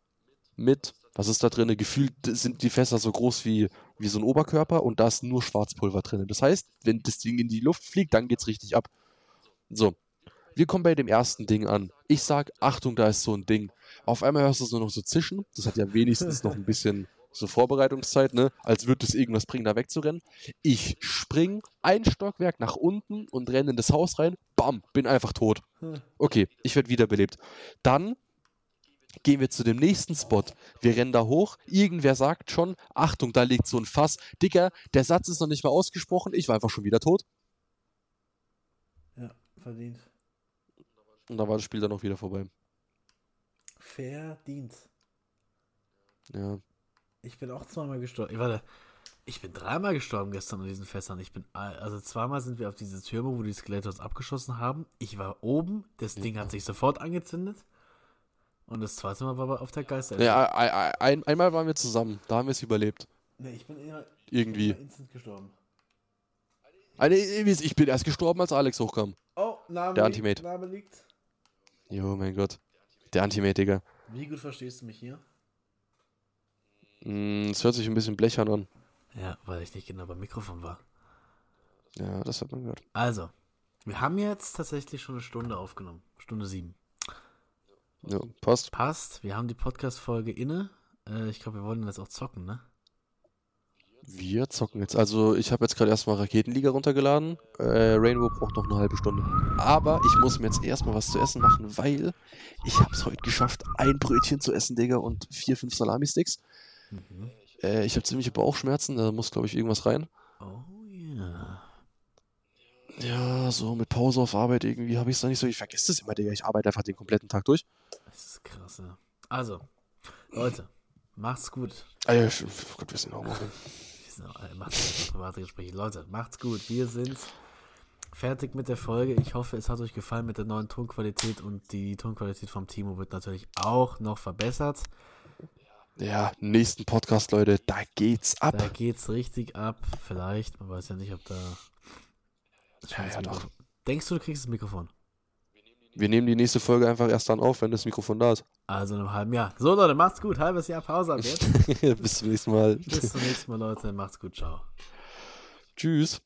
mit, was ist da drin? Gefühlt sind die Fässer so groß wie, wie so ein Oberkörper und da ist nur Schwarzpulver drin. Das heißt, wenn das Ding in die Luft fliegt, dann geht's richtig ab. So. Wir kommen bei dem ersten Ding an. Ich sag, Achtung, da ist so ein Ding. Auf einmal hörst du es nur noch so zischen. Das hat ja wenigstens noch ein bisschen so Vorbereitungszeit, ne? Als würde es irgendwas bringen, da wegzurennen. Ich spring ein Stockwerk nach unten und renne in das Haus rein. Bam, bin einfach tot. Okay, ich werde wiederbelebt. Dann gehen wir zu dem nächsten Spot. Wir rennen da hoch. Irgendwer sagt schon, Achtung, da liegt so ein Fass. Dicker, der Satz ist noch nicht mal ausgesprochen. Ich war einfach schon wieder tot. Ja, verdient. Und da war das Spiel dann auch wieder vorbei. Verdient. Ja. Ich bin auch zweimal gestorben. Ich, warte, ich bin dreimal gestorben gestern an diesen Fässern. Ich bin, also zweimal sind wir auf diese Türme, wo die Skelette uns abgeschossen haben. Ich war oben, das Ding hat sich sofort angezündet. Und das zweite Mal war aber auf der Geister. ja ein, ein, ein, einmal waren wir zusammen. Da haben wir es überlebt. Nee, ich bin immer, Irgendwie. immer instant gestorben. Eine, ich bin erst gestorben, als Alex hochkam. Oh, Name, Der Antimate. Name liegt. Jo, mein Gott. Der Antimate, Digga. Wie gut verstehst du mich hier? Mm, Es hört sich ein bisschen blechern an. Ja, weil ich nicht genau beim Mikrofon war. Ja, das hat man gehört. Also, wir haben jetzt tatsächlich schon eine Stunde aufgenommen. Stunde sieben. Ja, passt. Passt, wir haben die Podcast-Folge inne. Äh, ich glaube, wir wollen das auch zocken, ne? Wir zocken jetzt. Also, ich habe jetzt gerade erstmal Raketenliga runtergeladen. Äh, Rainbow braucht noch eine halbe Stunde. Aber ich muss mir jetzt erstmal was zu essen machen, weil ich habe es heute geschafft, ein Brötchen zu essen, Digga, und vier, fünf Salami-Sticks. Mhm. Äh, ich habe ziemliche Bauchschmerzen, da muss, glaube ich, irgendwas rein. Oh ja. Ja, so mit Pause auf Arbeit irgendwie habe ich es da nicht so. Ich vergesse das immer, Digga. Ich arbeite einfach den kompletten Tag durch. Das ist krass, ja. Also, Leute, macht's gut. Ah, ja, sch- oh Gott, wir sind auch. So, äh, Macht einfach private Gespräche. Leute, macht's gut. Wir sind fertig mit der Folge. Ich hoffe, es hat euch gefallen mit der neuen Tonqualität und die Tonqualität vom Timo wird natürlich auch noch verbessert. Ja, nächsten Podcast, Leute, da geht's ab. Da geht's richtig ab. Vielleicht, man weiß ja nicht, ob da. Ja, ja, doch. Denkst du, du kriegst das Mikrofon? Wir nehmen die nächste Folge einfach erst dann auf, wenn das Mikrofon da ist. Also in einem halben Jahr. So, Leute, macht's gut. Halbes Jahr Pause ab jetzt. Bis zum nächsten Mal. Bis zum nächsten Mal, Leute. Macht's gut. Ciao. Tschüss.